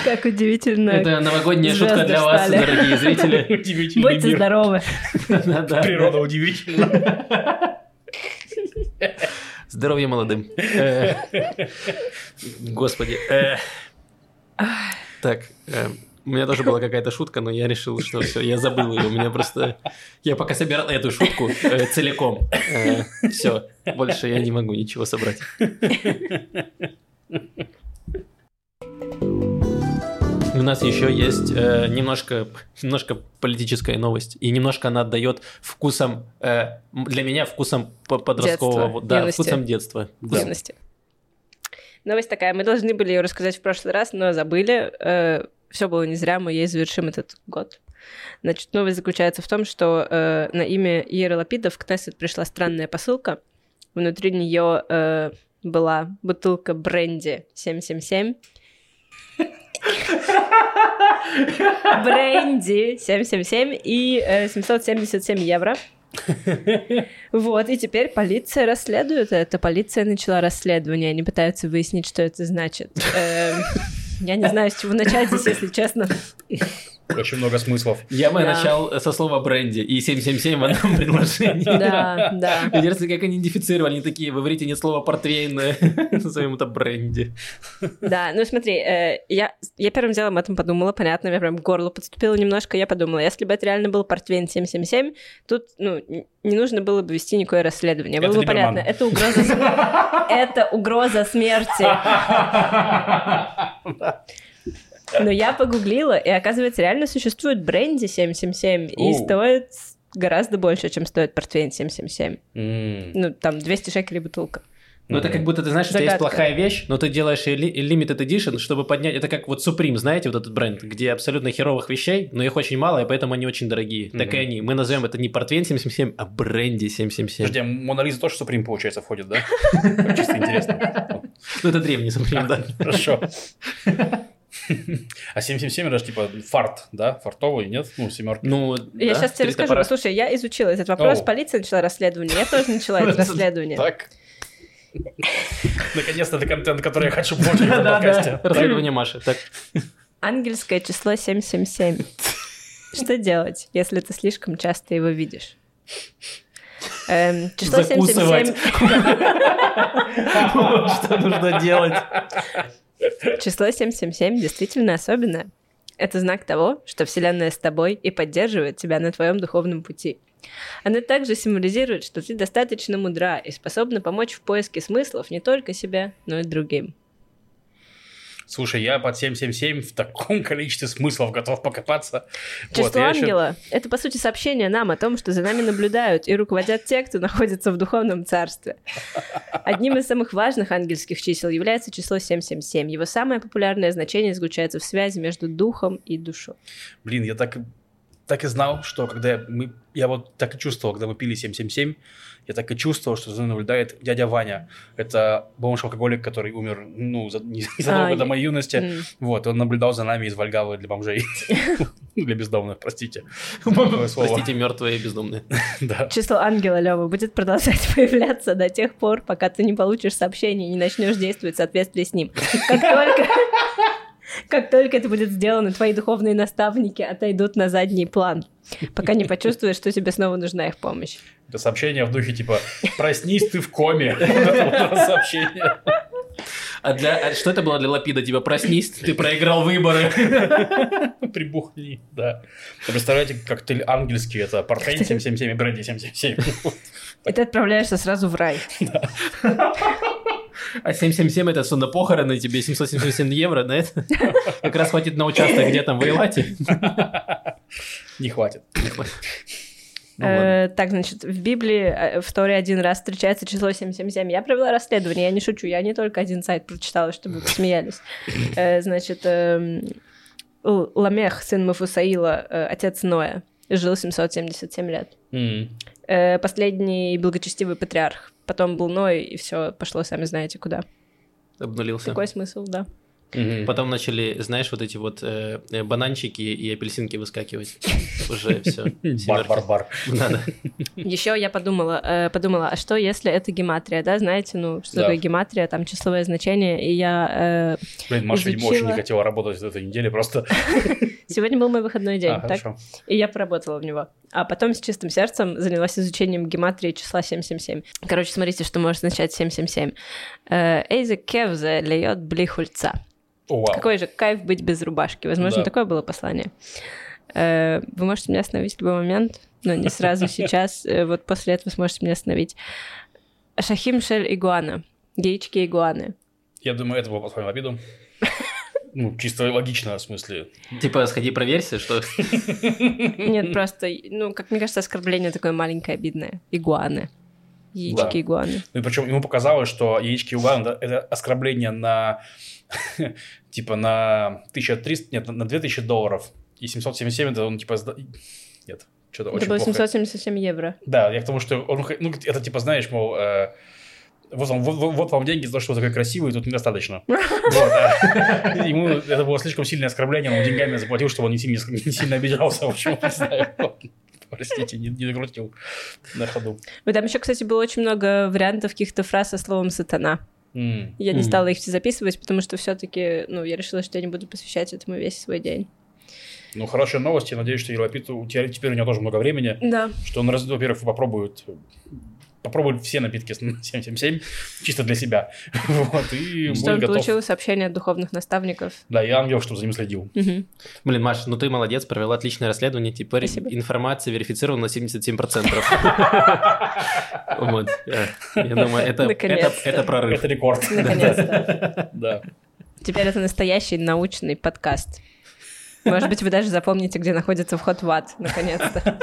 Как удивительно. Это новогодняя шутка для вас, встали. дорогие зрители. Будьте мир. здоровы. Природа удивительна. Здоровья молодым. Э, Господи. э. Так, э, у меня тоже была какая-то шутка, но я решил, что все, я забыл ее. У меня просто... Я пока собирал эту шутку э, целиком. Все, больше я не могу ничего собрать. У нас еще есть э, немножко, немножко политическая новость, и немножко она отдает вкусом, э, для меня вкусом по- подросткового, Детства, да, юности. вкусом детства. Да. Юности. Новость такая. Мы должны были ее рассказать в прошлый раз, но забыли. Все было не зря, мы ей завершим этот год. Значит, новость заключается в том, что э, на имя Иеры Лапида в Кнессет пришла странная посылка. Внутри нее э, была бутылка бренди 777. <laughs> Бренди 777 и э, 777 евро. Вот, и теперь полиция расследует это. Полиция начала расследование, они пытаются выяснить, что это значит. Эм, Я не знаю, с чего начать здесь, если честно. Очень много смыслов. Я бы Да. начал со слова бренди и 777 в одном <laughs> предложении. Да, да. Интересно, как они идентифицировали. Они такие, вы говорите нет слова портвейн, <laughs> назовем это бренди. Да, ну смотри, э, я, я первым делом об этом подумала, понятно, мне прям к горлу подступило немножко, я подумала, если бы это реально был портвейн 777, тут, ну, не нужно было бы вести никакое расследование, было Это бы понятно, это угроза, <laughs> это угроза смерти. Но я погуглила, и оказывается, реально существует бренди 777, и стоит гораздо больше, чем стоит портвейн 777. М. Ну, там 200 шекелей бутылка. Ну, это как будто, ты знаешь, у тебя есть плохая вещь, но ты делаешь limited edition, чтобы поднять... Это как вот Supreme, знаете, вот этот бренд, где абсолютно херовых вещей, но их очень мало, и поэтому они очень дорогие. Так и они. Мы назовем это не портвейн 777, а бренди 777. Подожди, а Мона Лиза тоже Суприм, получается, входит, да? <laughs> Чисто интересно. Ну, это древний Supreme, да. Хорошо. <laughs> А 777 это же типа фарт, да? Фартовый, нет? Ну, семерки. Ну, Я да, сейчас тебе расскажу. топора. Слушай, я изучила этот вопрос, Оу. полиция начала расследование, я тоже начала это <laughs> расследование. Так. Наконец-то это контент, который я хочу получить в подкасте. Расследование Маши. Так. Ангельское число 777. Что делать, если ты слишком часто его видишь? Эм, число Закусывать. 777... <laughs> Вот Что нужно делать? Число 777 действительно особенное. Это знак того, что Вселенная с тобой и поддерживает тебя на твоем духовном пути. Она также символизирует, что ты достаточно мудра и способна помочь в поиске смыслов не только себе, но и другим. Слушай, я под 777 в таком <laughs> количестве смыслов готов покопаться. Чувство Вот, ангела — это, по сути, сообщение нам о том, что за нами наблюдают и руководят те, кто находится в духовном царстве. Одним из самых важных ангельских чисел является число 777. Его самое популярное значение заключается в связи между духом и душой. Блин, я так, так и знал, что когда мы... Я вот так и чувствовал, когда мы пили 777, я так и чувствовал, что за мной наблюдает дядя Ваня. Это бомж алкоголик, который умер, ну, за- не- <laughs> незадолго А, до моей юности. М. Вот, он наблюдал за нами из Вальгавы для бомжей. <laughs> Для бездомных, простите. <laughs> Простите, мертвые и бездумные. Да. Число ангела Лёва будет продолжать появляться до тех пор, пока ты не получишь сообщение и не начнешь действовать в соответствии с ним. Как только... Как только это будет сделано, твои духовные наставники отойдут на задний план, пока не почувствуешь, что тебе снова нужна их помощь. Это сообщение в духе типа «Проснись, ты в коме». <laughs> Сообщение. А для а что это было для Лапида? Типа, проснись, ты проиграл выборы. Прибухни, да. Вы представляете, коктейль ангельский, это портвейн 777 и бренди 777. И ты отправляешься сразу в рай. А 777 это что, на похороны тебе 777 евро, да? это? Как раз хватит на участок, где там воевать. Не хватит. Ну. Э, так, значит, в Библии э, в Торе один раз встречается число 777. Я провела расследование, я не шучу, я не только один сайт прочитала, чтобы вы посмеялись. Э, Значит, эм, Ламех, сын Мафусаила, э, отец Ноя, жил 777 лет. М. Э, Последний благочестивый патриарх. Потом был Ной, и все пошло, сами знаете куда. Обнулился. Такой смысл, да. Мгм. Потом начали, знаешь, вот эти вот э, э, бананчики и апельсинки выскакивать. Уже все. <laughs> Бар-бар-бар. Еще я подумала, э, подумала, а что если это гематрия, да, знаете, ну, что Да. такое гематрия, там числовое значение, и я... э, Блин, Маша, видимо, очень не хотела работать в этой неделе, просто... <laughs> Сегодня был мой выходной день, А, так? хорошо. И я поработала в него. А потом с чистым сердцем занялась изучением гематрии числа 777. Короче, смотрите, что может означать 777. Э, Эйзе кевзе льет бли хульца. О, вау. Какой же кайф быть без рубашки. Возможно, Да. такое было послание. Э, Вы можете меня остановить в любой момент, но не сразу <laughs> сейчас. Э, Вот после этого сможете меня остановить. Шахим шель игуана. Яички игуаны. Я думаю, это было по твоему обиду. Ну, чисто логично, в смысле. Типа, сходи проверься, что... Нет, просто, ну, как мне кажется, оскорбление такое маленькое, обидное. Игуаны. Яички Да. игуаны. Ну и причем ему показалось, что яички Уган это, это оскорбление на <laughs> типа на 1300, нет, на 2000 долларов. И 777 это он типа... Нет, что-то Это очень было плохо. 777 евро. Да, я к тому, что он, ну, это типа, знаешь, мол, э, вот, вам- вот- вот вам деньги за то, что вы такой красивый, тут недостаточно. <laughs> Вот, а <laughs> Ему это было слишком сильное оскорбление, он деньгами заплатил, чтобы он не сильно, не сильно обижался. В общем, не знаю. Простите, не, не докрутил на ходу. И там еще, кстати, было очень много вариантов каких-то фраз со словом «сатана». М. Я не Мгм. стала их все записывать, потому что все-таки, ну, я решила, что я не буду посвящать этому весь свой день. Ну, хорошие новости. Надеюсь, что Елапиту, у тебя теперь у него тоже много времени, Да. что он, раз- во-первых, попробует попробует все напитки с 777 чисто для себя. <laughs> Вот, и Что он готов. получил сообщение от духовных наставников. Да, и ангел, чтобы за ним следил. Мгм. Блин, Маш, ну ты молодец, провела отличное расследование. Теперь Спасибо. информация верифицирована на 77%. <laughs> Вот. э, Я думаю, это, это, Наконец-то. это прорыв. Это рекорд. <laughs> Наконец-то. Да. Теперь это настоящий научный подкаст. Может быть, вы даже запомните, где находится вход в ад, наконец-то.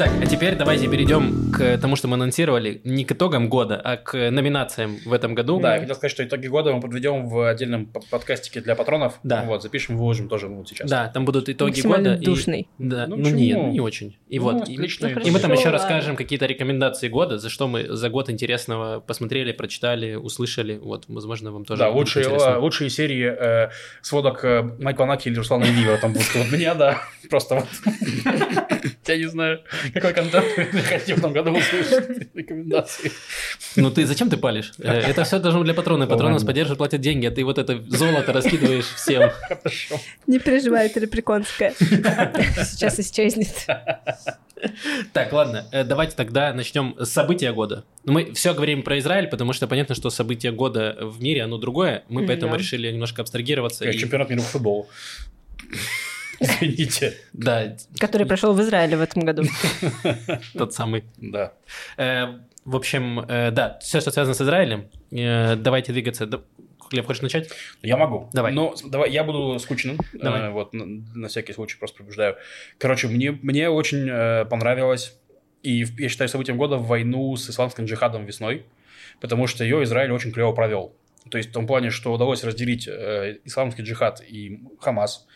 Так, а теперь давайте перейдем к тому, что мы анонсировали. Не к итогам года, а к номинациям в этом году. Да, я хотел сказать, что итоги года мы подведем в отдельном подкастике для патронов. Да. Вот, запишем, выложим тоже ну, вот сейчас. Да, там будут итоги года. и- душный. Да, Ну, ну, почему? нет, не очень. И Ну, вот, и, отлично. и Ну, мы там еще ладно. расскажем какие-то рекомендации года, за что мы за год интересного посмотрели, прочитали, услышали. Вот, возможно, вам тоже Да, лучшие, интересно. а, лучшие серии э, сводок э, Майкла Наки или Руслана Ильева там будут <laughs> от меня, да. <laughs> Просто вот. <laughs> Я не знаю, <laughs> какой контент вы <laughs> хотите в этом году услышать. <laughs> Рекомендации. Ну ты зачем ты палишь? Это все должно для патрона. Патрон нас поддерживает, платят деньги, а ты вот это золото раскидываешь всем. Хорошо. Не переживай, это лепреконская. Сейчас исчезнет. Так, ладно, э, давайте тогда начнем с события года. Ну, Мы все говорим про Израиль, потому что понятно, что событие года в мире, оно другое. Мы поэтому решили немножко абстрагироваться. Как и- чемпионат мира по футболу. <laughs> Извините. Да, Который прошел в Израиле в этом году. <laughs> тот самый. Да. Э, В общем, э, да, все, что связано с Израилем. Э, Давайте двигаться. Глеб, хочешь начать? Я могу. Давай. Но с- давай, я буду скучным. Давай. Э, вот, на, на всякий случай просто предупреждаю. Короче, мне, мне очень э, понравилось, и я считаю событием года войну с исламским джихадом весной, потому что ее Израиль очень клево провел. То есть в том плане, что удалось разделить э, исламский джихад и Хамас.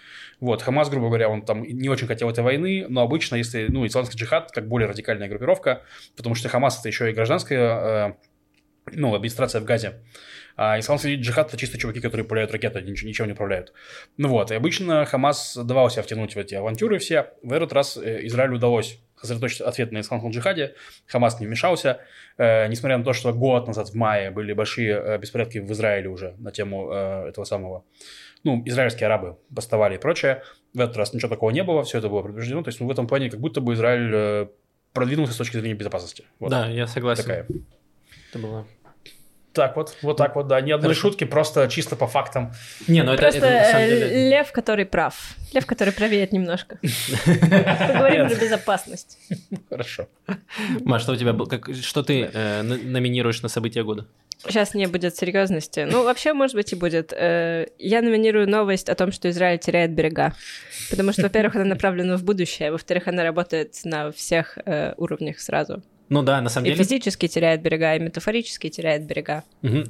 Вот, Хамас, грубо говоря, он там не очень хотел этой войны, но обычно, если, ну, исламский джихад, как более радикальная группировка, потому что Хамас это еще и гражданская, э, ну, администрация в Газе, а исламский джихад это чисто чуваки, которые пуляют ракеты, ничего, ничего не управляют. Ну вот, и обычно Хамас давал себя втянуть в эти авантюры все. В этот раз э, Израилю удалось сосредоточить ответ на исламском джихаде. Хамас не вмешался. Э, несмотря на то, что год назад, в мае, были большие э, беспорядки в Израиле уже на тему э, этого самого. Ну, израильские арабы бастовали и прочее. В этот раз ничего такого не было, все это было предупреждено. То есть, ну, в этом плане, как будто бы Израиль э, продвинулся с точки зрения безопасности. Вот Да, я согласен. такая. Это было... Так вот, вот так вот, да. Ни одной Хорошо. шутки, просто чисто по фактам. Не, ну это, Просто это на самом э, деле... лев, который прав. Лев, который правеет немножко. Поговорим про безопасность. Хорошо. Маш, что у тебя был? Как, что ты э, номинируешь на события года? Сейчас не будет серьезности. Ну, вообще, может быть, и будет. Э, Я номинирую новость о том, что Израиль теряет берега. Потому что, во-первых, она направлена в будущее, во-вторых, она работает на всех э, уровнях сразу. Ну да, на самом И деле... физически теряет берега, и метафорически теряет берега.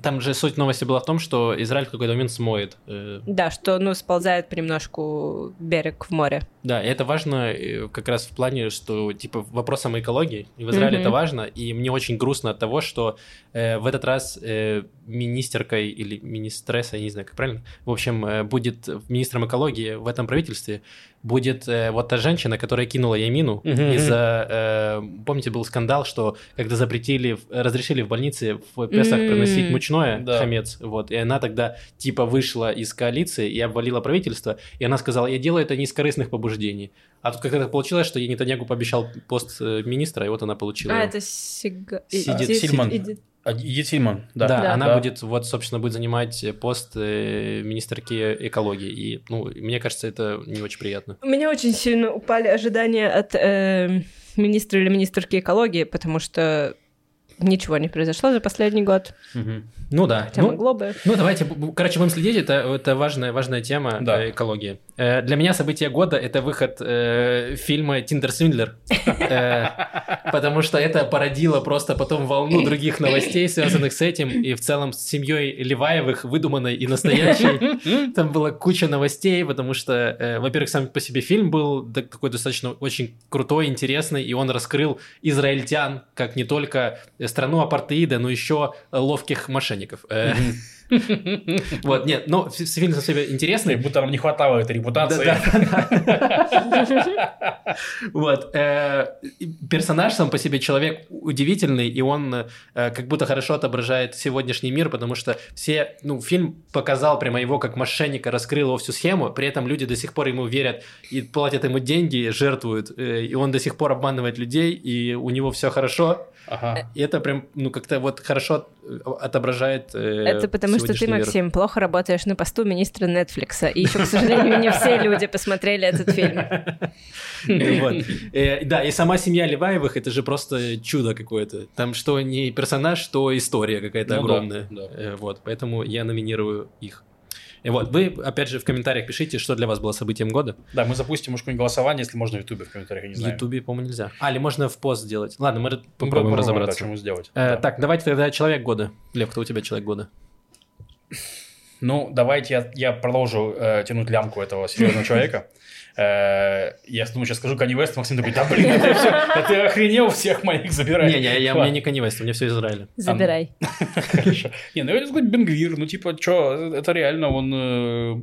Там же суть новости была в том, что Израиль в какой-то момент смоет. э, Да, что, ну, сползает понемножку берег в море. Да, и это важно э, как раз в плане, что типа вопросом экологии. И в Израиле это важно. И мне очень грустно от того, что э, в этот раз э, министеркой или министресса, я не знаю, как правильно, в общем, э, будет министром экологии в этом правительстве будет э, вот та женщина, которая кинула Ямину Мгм. из-за, э, помните, был скандал, что когда запретили, разрешили в больнице в Песах М. приносить мучное, Да. хамец, вот, и она тогда типа вышла из коалиции и обвалила правительство, и она сказала, я делаю это не из корыстных побуждений. А тут как-то получилось, что Нетаньягу пообещал пост э, министра, и вот она получила. А, его. это Сига... Сидит Иди- Сильман. Едит Сильман, да. Да, Да. она Да. будет, вот, собственно, будет занимать пост э, министерки экологии. И, ну, мне кажется, это не очень приятно. У меня очень сильно упали ожидания от э, министра или министрки экологии, потому что ничего не произошло за последний год. Ну да. Хотя ну, могло бы. Ну, давайте, короче, будем следить, это, это важная, важная тема Да. э, экологии. Э, для меня событие года – это выход э, фильма «Тиндер Свиндлер», Э, потому что это породило просто потом волну других новостей, связанных с этим, и в целом с семьей Леваевых, выдуманной и настоящей. Там была куча новостей, потому что, э, во-первых, сам по себе фильм был такой достаточно очень крутой, интересный, и он раскрыл израильтян как не только страну апартеида, но еще ловких мошенников. Э, Вот, нет, но фи- фильм себе Как интересный. будто нам не хватало этой репутации. Вот. э, Персонаж сам по себе человек удивительный, и он э, как будто хорошо отображает сегодняшний мир, потому что все, ну, фильм показал прямо его как мошенника, раскрыл его всю схему, при этом люди до сих пор ему верят и платят ему деньги, жертвуют, э, и он до сих пор обманывает людей, и у него все хорошо. Ага. И это прям, ну, как-то вот хорошо отображает э, Это потому что ты. Максим, плохо работаешь на посту министра Нетфликса. И еще, к сожалению, не все люди посмотрели этот фильм. <laughs> Э. Э, Да, и сама семья Леваевых это же просто чудо какое-то. Там что не персонаж, что история какая-то Ну да, огромная. да. Э, Вот, поэтому я номинирую их. И вот, вы, опять же, в комментариях пишите, что для вас было событием года. Да, мы запустим, может, какое-нибудь голосование, если можно в Ютубе в комментариях, я не В знаю. Ютубе, по-моему, нельзя. А, или можно в пост сделать. Ладно, мы Ну, попробуем да, разобраться. что ему сделать. Э, Да. Так, давайте тогда человек года. Лев, кто у тебя человек года? Ну, давайте я, я продолжу э, тянуть лямку этого серьезного человека. Э, Я думаю, сейчас скажу Кани Вест, Максим такой, да блин, это все, ты охренел всех моих забирать. Не, я, у меня не West, у меня все Израиля. Забирай. <laughs> Хорошо. Не, ну я сказать Бенгвир, ну типа, что, это реально, он... э,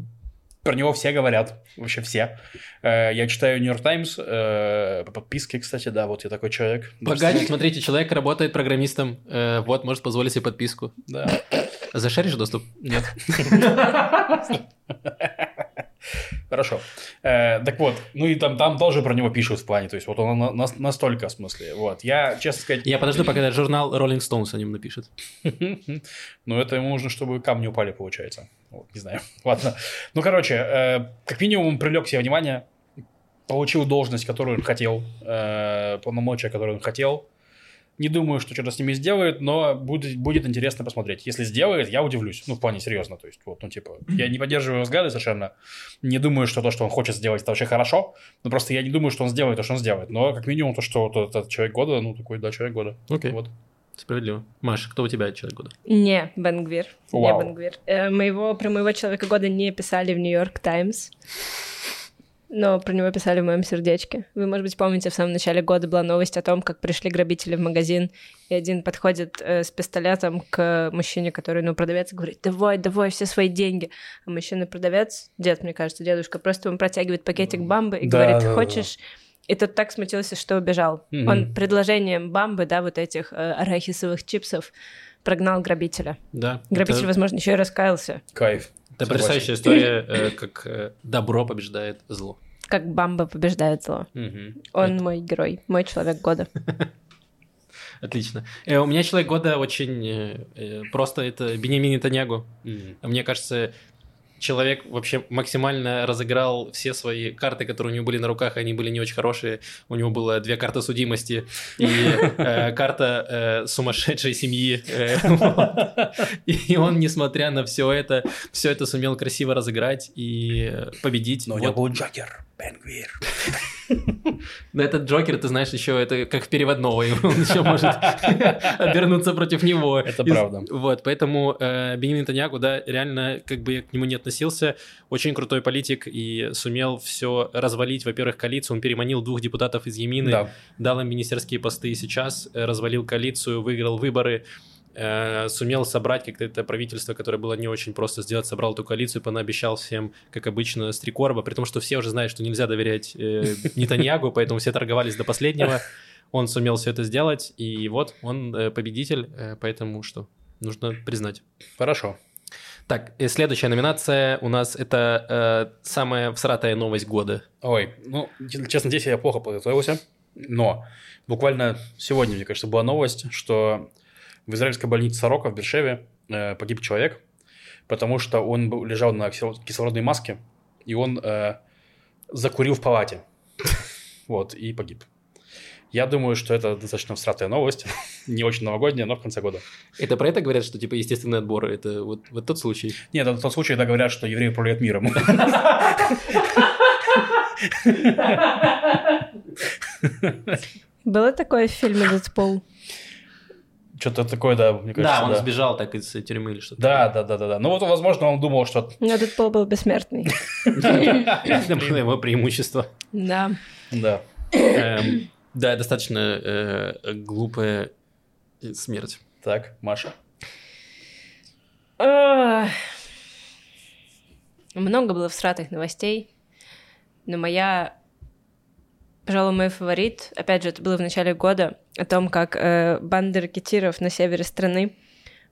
Про него все говорят, вообще все. Э, Я читаю Нью-Йорк Таймс, по подписке, кстати, да, вот я такой человек. Богач, смотрите, человек работает программистом, вот, может позволить себе подписку. Да. Зашаришь доступ? Нет. Хорошо. Э, так вот, ну и там, там тоже про него пишут в плане, то есть вот он на- на- настолько в смысле. Вот, я, честно сказать... Я подожду, пока журнал Rolling Stones о нем напишет. <laughs> Ну, это ему нужно, чтобы камни упали, получается. Вот, не знаю. <laughs> Ладно. Ну, короче, э, как минимум привлек себе внимание, получил должность, которую он хотел, э, полномочия, которые он хотел. Не думаю, что что-то с ними сделает, но будет, будет интересно посмотреть. Если сделает, я удивлюсь. Ну, в плане серьезно. То есть, вот, ну, типа, я не поддерживаю его взгляды совершенно. Не думаю, что то, что он хочет сделать, это вообще хорошо. Но просто я не думаю, что он сделает то, что он сделает. Но, как минимум, то, что вот этот человек года, ну, такой, да, человек года. Окей. Вот. Справедливо. Маша, кто у тебя человек года? Не, Бенгвир. Не. Бенгвир. Э, моего, про моего человека года не писали в Нью-Йорк Таймс. Но про него писали в моем сердечке. Вы, может быть, помните, в самом начале года была новость о том, как пришли грабители в магазин, и один подходит э, с пистолетом к мужчине, который, ну, продавец, и говорит, давай, давай все свои деньги. А мужчина-продавец, дед, мне кажется, дедушка, просто ему протягивает пакетик бамбы и Да, говорит, да, да. хочешь... И тот так смутился, что убежал. Мгм. Он предложением бамбы, да, вот этих э, арахисовых чипсов, прогнал грабителя. Да. Грабитель, это, возможно, еще и раскаялся, Кайф. Это Согласен. потрясающая история, э, как э, добро побеждает зло. как бамба побеждает зло. Он мой герой, мой человек года. <laughs> Отлично. Э, у меня человек года очень э, э, просто это Бенемин Нетаньягу. Мгм. Мне кажется, человек вообще максимально разыграл все свои карты, которые у него были на руках, они были не очень хорошие. У него было две карты судимости и <laughs> э, карта э, сумасшедшей семьи. Э, <laughs> вот. И он, несмотря на все это, все это сумел красиво разыграть и победить. Но у него был Джокер, Бенгвир. <laughs> <laughs> Да этот Джокер, ты знаешь, еще это как в переводного, он еще может <laughs> обернуться против него. Это правда. Вот, поэтому э, Бенемин Нетаньягу, да, реально, как бы я к нему не относился, очень крутой политик и сумел все развалить, во-первых, коалицию, он переманил двух депутатов из Емины, Да. дал им министерские посты сейчас, э, развалил коалицию, выиграл выборы, сумел собрать как-то это правительство, которое было не очень просто сделать, собрал эту коалицию, понаобещал всем, как обычно, стрекорба, при том, что все уже знают, что нельзя доверять э, <laughs> Нетаньягу, поэтому все торговались до последнего. Он сумел все это сделать, и вот он э, победитель, э, поэтому что? Нужно признать. Хорошо. Так, и следующая номинация у нас это э, самая всратая новость года. Ой, ну, честно, здесь я плохо подготовился, но буквально сегодня, мне кажется, была новость, что в израильской больнице Сорока в Бершеве э, погиб человек, потому что он был- лежал на кисло- кислородной маске, и он э, закурил в палате. <laughs> Вот, и погиб. Я думаю, что это достаточно всратая новость, <laughs> не очень новогодняя, но в конце года. Это про это говорят, что типа естественный отбор, это вот, вот тот случай. Нет, это тот случай, когда говорят, что евреи управляют миром. <laughs> Было такое в фильме «Дэдпул»? Что-то такое, да, мне кажется, да, он да. сбежал так из тюрьмы или что-то. Да, да, да, да, да. Ну вот, возможно, он думал, что Но Дэдпул был бессмертный. Это было его преимущество. Да. Да. Эм, Да, достаточно э, глупая смерть. Так, Маша. Много было всратых новостей, но моя, пожалуй, мой фаворит, опять же, это было в начале года, о том, как э, банда ракетиров на севере страны,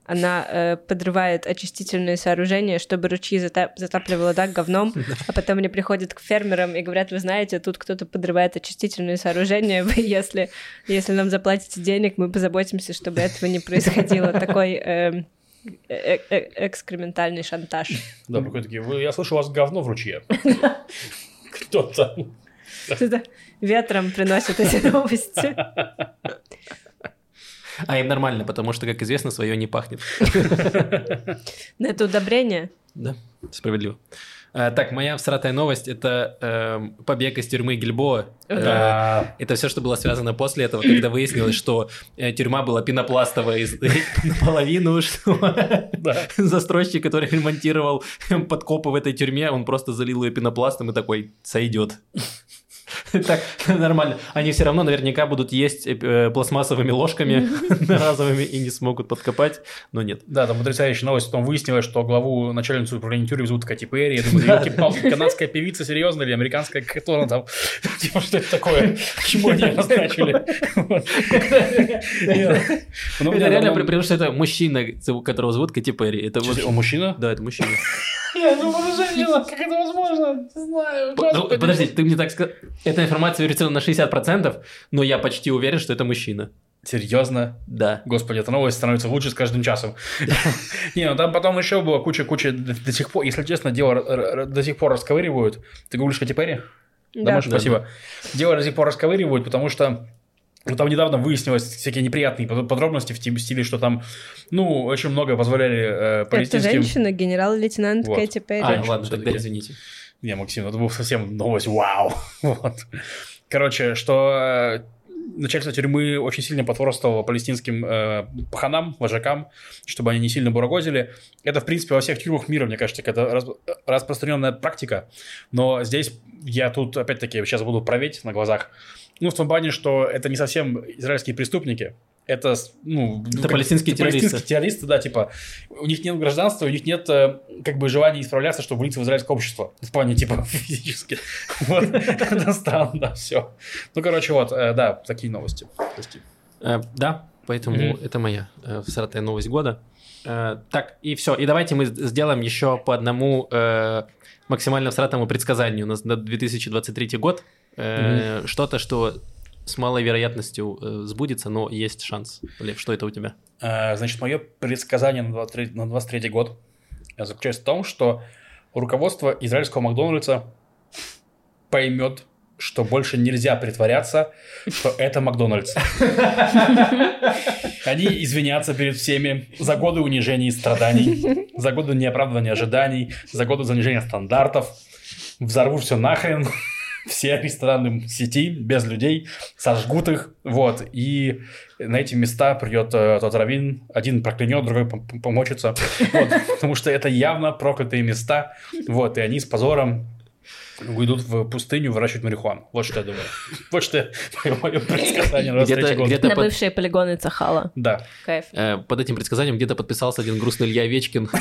она э, подрывает очистительные сооружения, чтобы ручьи зата- затапливало так говном, <laughs> а потом они приходят к фермерам и говорят, вы знаете, тут кто-то подрывает очистительные сооружения, <laughs> вы, если, если нам заплатите денег, мы позаботимся, чтобы этого не происходило. <laughs> Такой эм, э- э- экскрементальный шантаж. Да, приходят такие, «Вы- я слышу, у вас говно в ручье. Кто там? Что-то ветром приносят эти <laughs> новости. А им нормально, потому что, как известно, свое не пахнет. Но это удобрение. Да, справедливо. А, так, моя всратая новость – это эм, побег из тюрьмы Гильбоа. Э, Да. Это все, что было связано после этого, когда выяснилось, что э, тюрьма была пенопластовая из- наполовину, что Да. <laughs> застройщик, который ремонтировал подкопы в этой тюрьме, он просто залил ее пенопластом и такой, сойдет. <laughs> Так, нормально. Они все равно наверняка будут есть э, пластмассовыми ложками <laughs> <laughs> разовыми и не смогут подкопать, но нет. Да, там потрясающая новость. Потом выяснилось, что главу начальницу управления тюрьмы зовут Кати Перри. Я думаю, елки-палки, канадская певица, серьезно, или американская, кто она там? Типа, что это такое? Почему они назначили? Ну, реально, потому что это мужчина, которого зовут Кэти Перри. Это мужчина? Да, это мужчина. Я думаю, женщина, как это возможно? Не знаю. Ну, подожди, ты мне так сказал. Эта информация верифицирована на 60%, но я почти уверен, что это мужчина. Серьезно? Да. Господи, эта новость становится лучше с каждым часом. <laughs> Не, ну там потом еще было куча-куча до сих пор, если честно, дело до сих пор расковыривают. Ты гуглишь Перри? Да, Маша, спасибо. Дело до сих пор расковыривают, потому что ну, там недавно выяснилось всякие неприятные подробности в стиле, что там, ну, очень много позволяли э, палестинским... Это женщина, генерал-лейтенант вот. Кэти Перри. А, ладно, тогда извините. Не, Максим, это был совсем новость, вау. <laughs> вот. Короче, что э, начальство тюрьмы очень сильно потворствовало палестинским э, паханам, вожакам, чтобы они не сильно бурагозили. Это, в принципе, во всех тюрьмах мира, мне кажется, это раз, распространенная практика. Но здесь я тут, опять-таки, сейчас буду проветь на глазах. Ну, в том плане, что это не совсем израильские преступники. Это, ну, это палестинские террористы. Палестинские террористы, да, типа, у них нет гражданства, у них нет, э, как бы, желания исправляться, чтобы влиться в израильское общество. В плане, типа, <laughs> физически. Вот, это странно, да, все. Ну, короче, вот, э, да, такие новости. Э, да, поэтому это моя всратая новость года. Так, и все. И давайте мы сделаем еще по одному максимально всратому предсказанию. У нас на 2023 год mm-hmm. что-то, что с малой вероятностью э, сбудется, но есть шанс. Лев, что это у тебя? А, значит, мое предсказание на 23, на 23 год заключается в том, что руководство израильского Макдональдса поймет, что больше нельзя притворяться, что это Макдональдс. Они извинятся перед всеми за годы унижений и страданий, за годы неоправдывания ожиданий, за годы занижения стандартов, взорвут все нахрен, все рестораны сети без людей, сожгут их, вот, и на эти места придет э, тот раввин, один проклянет, другой помочится, вот, потому что это явно проклятые места, вот, и они с позором уйдут в пустыню выращивать марихуану. Вот что я думаю. Вот что мое предсказание на где-то, где-то На под... бывшие полигоны Цахала. Да. Кайф. Э, под этим предсказанием где-то подписался один грустный Илья Вечкин. <laughs>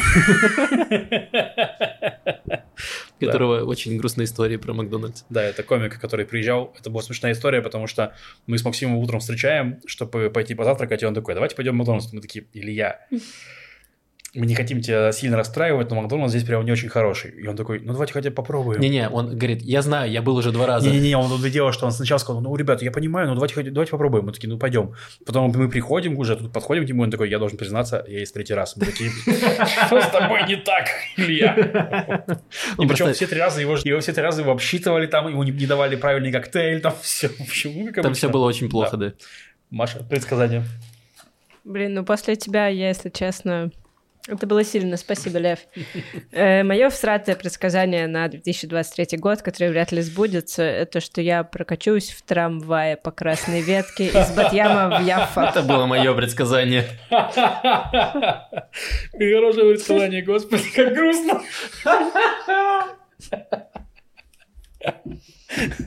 которого очень грустная история про Макдональдс. Да, это комик, который приезжал. Это была смешная история, потому что мы с Максимом утром встречаем, чтобы пойти позавтракать, и он такой, давайте пойдем в Макдональдс. Мы такие, Илья, мы не хотим тебя сильно расстраивать, но Макдональдс здесь прям не очень хороший. И он такой, ну давайте хотя бы попробуем. Не-не, он говорит, я знаю, я был уже два раза. Не-не-не, он тут дело, что он сначала сказал, ну, ребята, я понимаю, ну давайте, давайте попробуем. Мы такие, ну пойдем. Потом мы приходим уже, тут подходим к нему, он такой, я должен признаться, я есть третий раз. Мы такие, что с тобой не так, Илья? И причем все три раза его, его все три раза его обсчитывали там, ему не давали правильный коктейль, там все. Почему? Там все было очень плохо, да. Маша, предсказание. Блин, ну после тебя я, если честно, это было сильно, спасибо, Лев. Э, Мое всратое предсказание на 2023 год, которое вряд ли сбудется, это что я прокачусь в трамвае по красной ветке из Батьяма в Яффа. Это было мое предсказание. <laughs> Хорошее предсказание, господи, как грустно.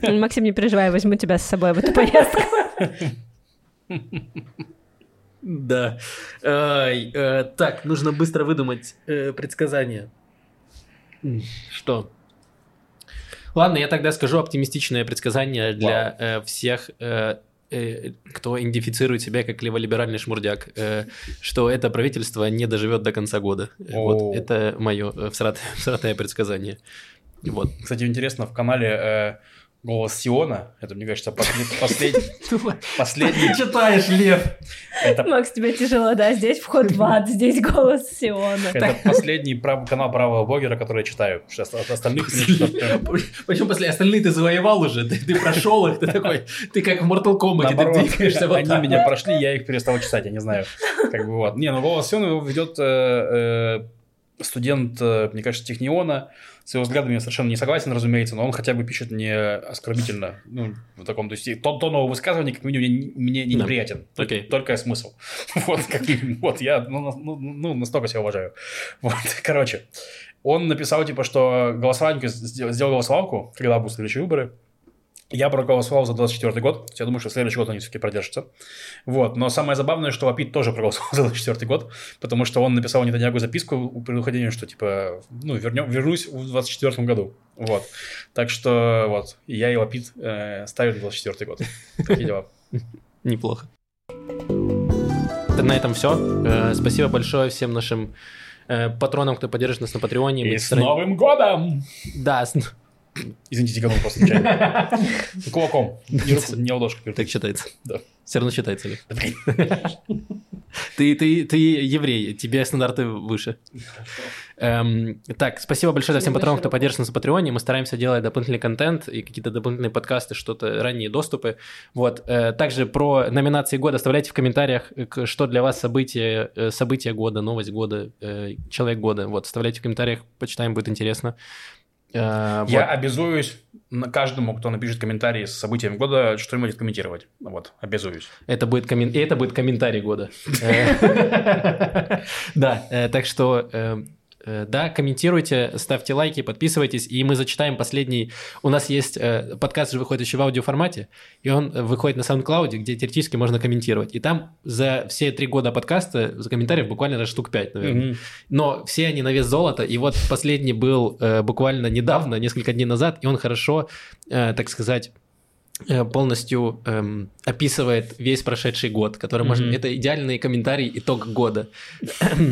Максим, не переживай, возьму тебя с собой в эту поездку. <laughs> Да. Э, так, нужно быстро выдумать э, предсказание. Что? Ладно, я тогда скажу оптимистичное предсказание для э, всех, кто идентифицирует себя как леволиберальный шмурдяк, что это правительство не доживет до конца года. Вот это мое всратое, всратое предсказание. Вот. Кстати, интересно, в канале Голос Сиона, это, мне кажется, последний... <laughs> Последний... Ты читаешь, Лев. Макс, тебе тяжело, да? Здесь вход в ад, здесь голос Сиона. Это последний прав... канал правого блогера, который я читаю. Сейчас от остальных... Почему после остальные ты завоевал уже? Ты, ты прошел их, ты такой... Ты как в Mortal Kombat, ты двигаешься вот Они меня прошли, я их перестал читать, я не знаю. Как бы вот. Не, ну голос Сиона ведет э, э, студент, э, мне кажется, Техниона, с его взглядами я совершенно не согласен, разумеется, но он хотя бы пишет не оскорбительно, ну, в таком, то есть тон, тон его высказывания, как минимум, мне не неприятен. Да. Okay. Только смысл. <laughs> Вот, как вот, я, ну, ну, ну, настолько себя уважаю. Вот, <laughs> короче, он написал, типа, что голосование, сделал голосовалку, когда будут следующие выборы, я проголосовал за 24 год. Я думаю, что следующий год они все-таки продержатся. Вот. Но самое забавное, что Лапид тоже проголосовал <laughs> за 24 год, потому что он написал Нетаньягу записку при уходении, что типа, ну, вернем, вернусь в 24 году. Вот. Так что вот, я и Лапид э, ставили 24 год. Такие дела. <laughs> Неплохо. На этом все. Э, спасибо большое всем нашим э, патронам, кто поддержит нас на Патреоне. И с Новым годом! Да, с- Извините, тиканул просто случайно. <laughs> Кулаком. Не руку, не так считается. Да. Все равно считается ли? Да, блин. <laughs> Ты, ты, ты еврей, тебе стандарты выше. Эм, так, спасибо большое за всем патронам, кто поддержит нас на Патреоне. Мы стараемся делать дополнительный контент и какие-то дополнительные подкасты, что-то, ранние доступы. Вот. э, также про номинации года оставляйте в комментариях, э, что для вас событие, э, событие года, новость года, э, человек года. Вот, оставляйте в комментариях, почитаем, будет интересно. Э, Я вот. обязуюсь на каждому, кто напишет комментарий с событиями года, что-нибудь комментировать. Вот, обязуюсь. Это будет, коммен... это будет комментарий года. <laughs> Э, <laughs> Да, э, так что, да, комментируйте, ставьте лайки, подписывайтесь, и мы зачитаем последний... У нас есть э, подкаст же выходит еще в аудиоформате, и он э, выходит на SoundCloud, где теоретически можно комментировать. И там за все три года подкаста за комментариев буквально раз штук пять, наверное. Мгм. Но все они на вес золота, и вот последний был э, буквально недавно, несколько дней назад, и он хорошо, э, так сказать, э, полностью эм, описывает весь прошедший год, который можно... Мгм. Это идеальный комментарий, итог года. <clears throat>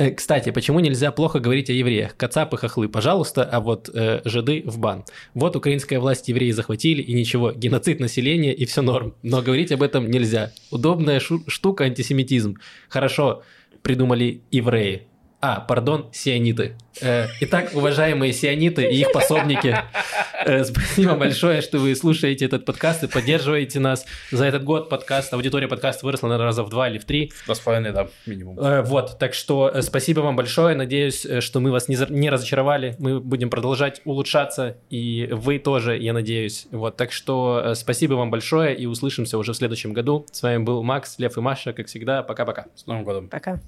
Э, Кстати, почему нельзя плохо говорить о евреях? Кацапы, хохлы, пожалуйста, а вот э, жиды в бан. Вот украинская власть евреи захватили, и ничего, геноцид населения, и все норм. Но говорить об этом нельзя. Удобная штука антисемитизм. Хорошо, придумали евреи. А, пардон, сиониты. Э, итак, уважаемые сиониты и их пособники, э, спасибо большое, что вы слушаете этот подкаст и поддерживаете нас. За этот год подкаст, аудитория подкаста выросла, наверное, раза в два или в три. Два с половиной, да, минимум. Э, Вот, так что спасибо вам большое. Надеюсь, что мы вас не, разочаровали. Мы будем продолжать улучшаться, и вы тоже, я надеюсь. Вот, так что спасибо вам большое, и услышимся уже в следующем году. С вами был Макс, Лев и Маша, как всегда. Пока-пока. С Новым годом. Пока.